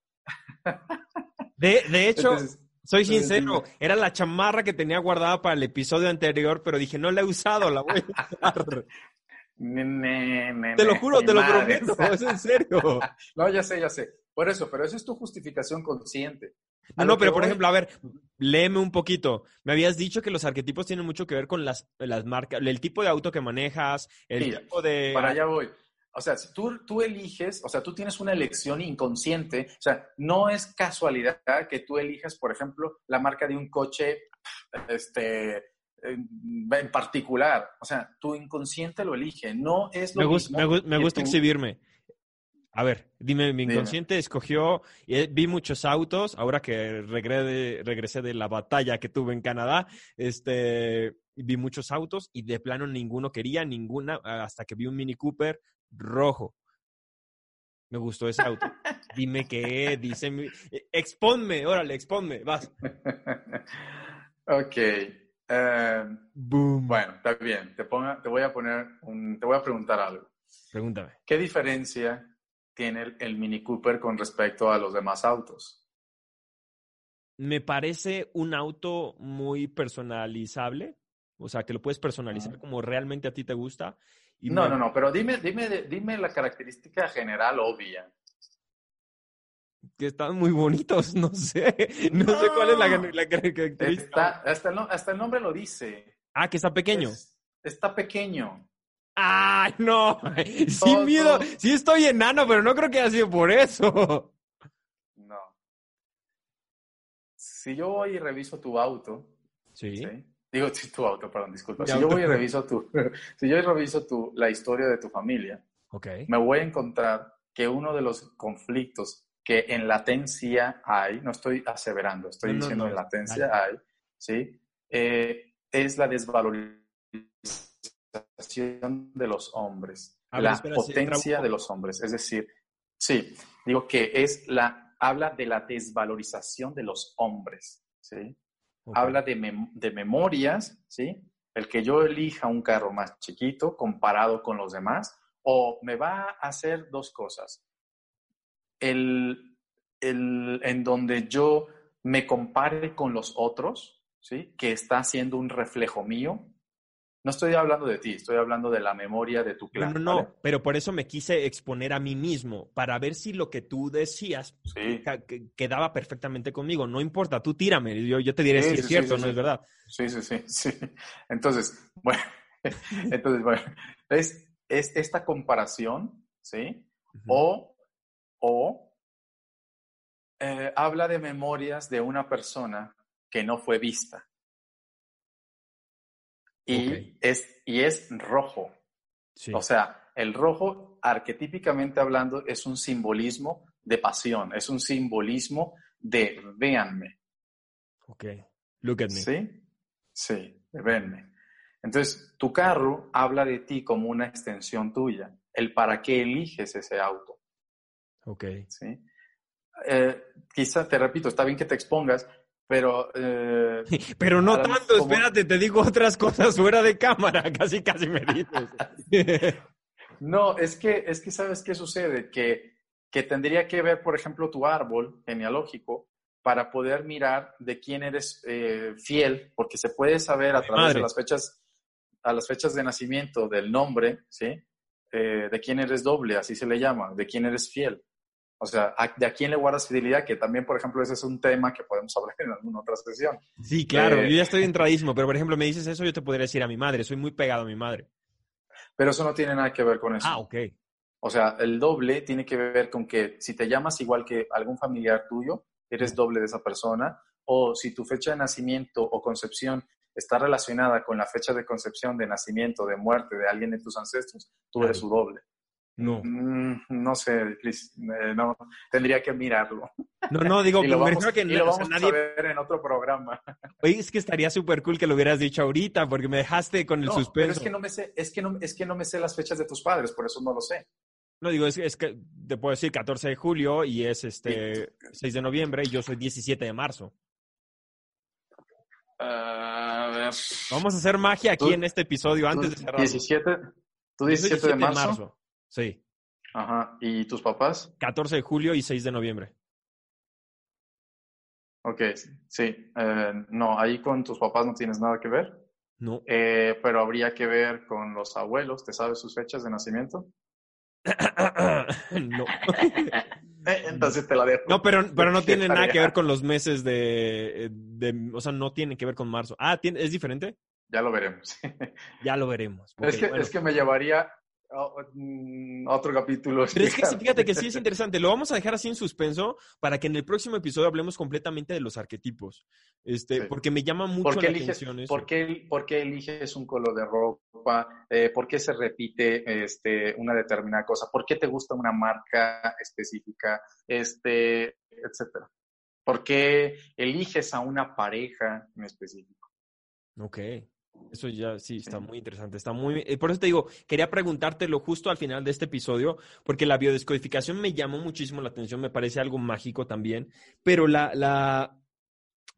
de, de, hecho, soy sincero, era la chamarra que tenía guardada para el episodio anterior, pero dije, no la he usado, la voy a usar. te lo juro, te lo prometo, es en serio. no, ya sé, ya sé. Por eso, pero esa es tu justificación consciente. No, no, pero por ejemplo, a ver, léeme un poquito. Me habías dicho que los arquetipos tienen mucho que ver con las, las marcas, el tipo de auto que manejas, el tipo de... Para allá voy. O sea, si tú, tú eliges, o sea, tú tienes una elección inconsciente, o sea, no es casualidad que tú elijas, por ejemplo, la marca de un coche, este, en particular. O sea, tu inconsciente lo elige, no es lo me gusta, mismo. Me, gusta exhibirme. A ver, dime, mi inconsciente escogió, y vi muchos autos, ahora que regresé, regresé de la batalla que tuve en Canadá, este, vi muchos autos y de plano ninguno quería, ninguna, hasta que vi un Mini Cooper rojo. Me gustó ese auto. Dime qué, dice, eh, exponme, órale, exponme, vas. ok. Em, bueno, está bien. Te, ponga, te voy a poner, te voy a preguntar algo. Pregúntame. ¿Qué diferencia tiene el, Mini Cooper con respecto a los demás autos? Me parece un auto muy personalizable. O sea, que lo puedes personalizar como realmente a ti te gusta. Y no, no, no, pero dime, dime, dime la característica general obvia que están muy bonitos, no sé, no, sé cuál es la, característica. hasta, el, nombre lo dice. Ah, que está pequeño. está pequeño. ¡Ay, no! Sí, miedo. Sí estoy enano, pero no creo que haya sido por eso. No. Si yo voy y reviso tu auto. Sí. Digo, tu auto, perdón, disculpa. Si yo voy y reviso tu, si yo reviso tu, la historia de tu familia, okay. me voy a encontrar que uno de los conflictos que en latencia hay, no estoy aseverando, estoy diciendo en latencia hay, ¿sí? Eh, es la desvalorización de los hombres, la potencia de los hombres. Es decir, sí, digo que es la, habla de la desvalorización de los hombres, ¿sí? Habla de, de memorias, ¿sí? El que yo elija un carro más chiquito comparado con los demás, o me va a hacer dos cosas el, en donde yo me compare con los otros, ¿sí? que está siendo un reflejo mío. No estoy hablando de ti, estoy hablando de la memoria de tu clan. No, no, no, pero por eso me quise exponer a mí mismo, para ver si lo que tú decías quedaba perfectamente conmigo. No importa, tú tírame, yo, yo te diré si es cierto o no es verdad. Sí, sí, sí, sí. Entonces, bueno, entonces, bueno, es, es esta comparación, ¿sí? O o eh, habla de memorias de una persona que no fue vista. Y, es, y es rojo. O sea, el rojo, arquetípicamente hablando, es un simbolismo de pasión, es un simbolismo de véanme. Ok, look at me. Sí, sí, véanme. Entonces, tu carro habla de ti como una extensión tuya, el para qué eliges ese auto. Ok. ¿sí? Eh, quizá, te repito, está bien que te expongas, pero... Eh, pero no tanto, espérate, te digo otras cosas fuera de cámara, casi, casi me dices. no, es que, es que ¿sabes qué sucede? Que, que tendría que ver, por ejemplo, tu árbol genealógico para poder mirar de quién eres eh, fiel, porque se puede saber a través de las fechas, a las fechas de nacimiento del nombre, ¿sí? de quién eres doble, así se le llama, de quién eres fiel. O sea, ¿de a quién le guardas fidelidad? Que también, por ejemplo, ese es un tema que podemos hablar en alguna otra sesión. Sí, claro, eh, yo ya estoy entradísimo, pero por ejemplo, me dices eso, yo te podría decir a mi madre, soy muy pegado a mi madre. Pero eso no tiene nada que ver con eso. Ah, ok. O sea, el doble tiene que ver con que si te llamas igual que algún familiar tuyo, eres doble de esa persona, o si tu fecha de nacimiento o concepción está relacionada con la fecha de concepción, de nacimiento, de muerte de alguien de tus ancestros, tú eres su doble. No. Mm, no sé, Chris, eh, no, tendría que mirarlo. No, no, digo, lo vamos, que lo vamos a ver en otro programa. Oye, es que estaría súper cool que lo hubieras dicho ahorita, porque me dejaste con el no, suspenso. Pero es que no me sé, es que no, es que no me sé las fechas de tus padres, por eso no lo sé. No, digo, es, es que te puedo decir 14 de julio y es este 6 de noviembre y yo soy 17 de marzo. Vamos a hacer magia aquí en este episodio antes de cerrar. 17, ¿Tú 17, de marzo? Sí. Ajá. ¿Y tus papás? 14 de julio y 6 de noviembre. Ok, sí. Eh, no, ahí con tus papás no tienes nada que ver. No. Eh, pero habría que ver con los abuelos. ¿Te sabes sus fechas de nacimiento? no. Eh, entonces te la dejo. No, pero, pero no tiene nada que ver con los meses de, de, O sea, no tiene que ver con marzo. Ah, ¿es diferente? Ya lo veremos. ya lo veremos. es, que, es que me llevaría otro capítulo. Pero es que fíjate que sí es interesante. Lo vamos a dejar así en suspenso para que en el próximo episodio hablemos completamente de los arquetipos. Este, Porque me llama mucho la atención eso. ¿por qué, ¿por qué, eliges un color de ropa? Eh, ¿Por qué se repite este, una determinada cosa? ¿Por qué te gusta una marca específica? Este, etcétera. ¿Por qué eliges a una pareja en específico? Ok. Eso ya sí está muy interesante, está muy eh, por eso te digo, quería preguntártelo justo al final de este episodio, porque la biodescodificación me llamó muchísimo la atención, me parece algo mágico también, pero la, la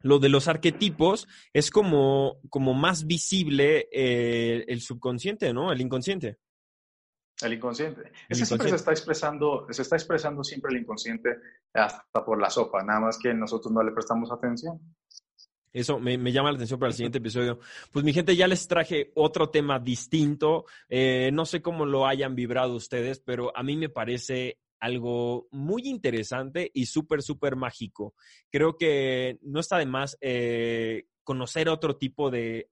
lo de los arquetipos es como, como más visible eh, el subconsciente, ¿no? El inconsciente. El inconsciente. Ese siempre se está expresando, se está expresando siempre el inconsciente hasta por la sopa, nada más que nosotros no le prestamos atención. Eso me, llama la atención para el siguiente episodio. Pues mi gente, ya les traje otro tema distinto. Eh, no sé cómo lo hayan vibrado ustedes, pero a mí me parece algo muy interesante y súper, súper mágico. Creo que no está de más eh, conocer otro tipo de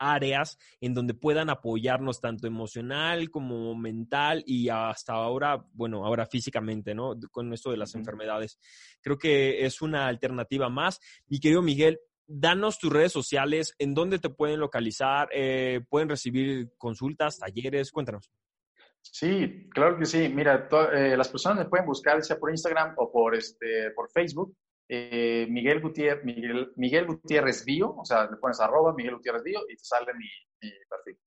áreas en donde puedan apoyarnos tanto emocional como mental y hasta ahora, bueno, ahora físicamente, ¿no? Con esto de las enfermedades. Creo que es una alternativa más. Mi querido Miguel, danos tus redes sociales, en dónde te pueden localizar, eh, pueden recibir consultas, talleres, cuéntanos. Sí, claro que sí. Mira, eh, las personas me pueden buscar, sea por Instagram o por, este, por Facebook. Eh, Miguel, Gutiérrez, Miguel, Gutiérrez Bio, o sea, le pones arroba Miguel Gutiérrez Bio y te sale mi perfil.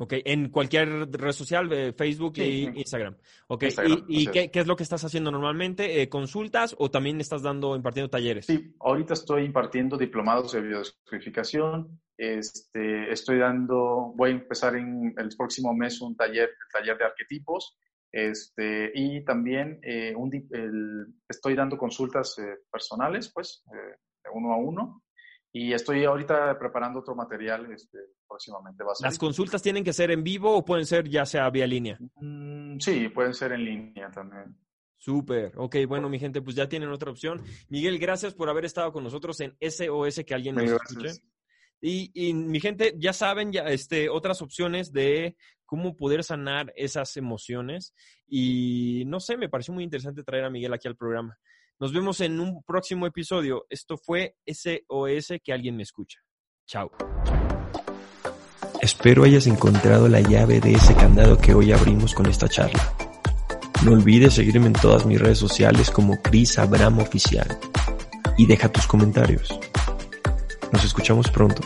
Ok, en cualquier red social, eh, Facebook e Instagram. Ok, ¿y, qué, es lo que estás haciendo normalmente? Eh, ¿Consultas o también estás dando, impartiendo talleres? Sí, ahorita estoy impartiendo diplomados de biodescodificación. Este, estoy dando, voy a empezar en el próximo mes un taller, taller de arquetipos. Este, y también eh, estoy dando consultas personales, pues, de uno a uno. Y estoy ahorita preparando otro material este, próximamente. Va a ¿Las consultas tienen que ser en vivo o pueden ser ya sea vía línea? Mm, sí, pueden ser en línea también. Súper. Ok, bueno, mi gente, pues ya tienen otra opción. Miguel, gracias por haber estado con nosotros en SOS que alguien nos escuche. Y, y, mi gente, ya saben ya este, otras opciones de cómo poder sanar esas emociones. Y no sé, me pareció muy interesante traer a Miguel aquí al programa. Nos vemos en un próximo episodio. Esto fue SOS que alguien me escucha. Chao. Espero hayas encontrado la llave de ese candado que hoy abrimos con esta charla. No olvides seguirme en todas mis redes sociales como Chris Abramo Oficial y deja tus comentarios. Nos escuchamos pronto.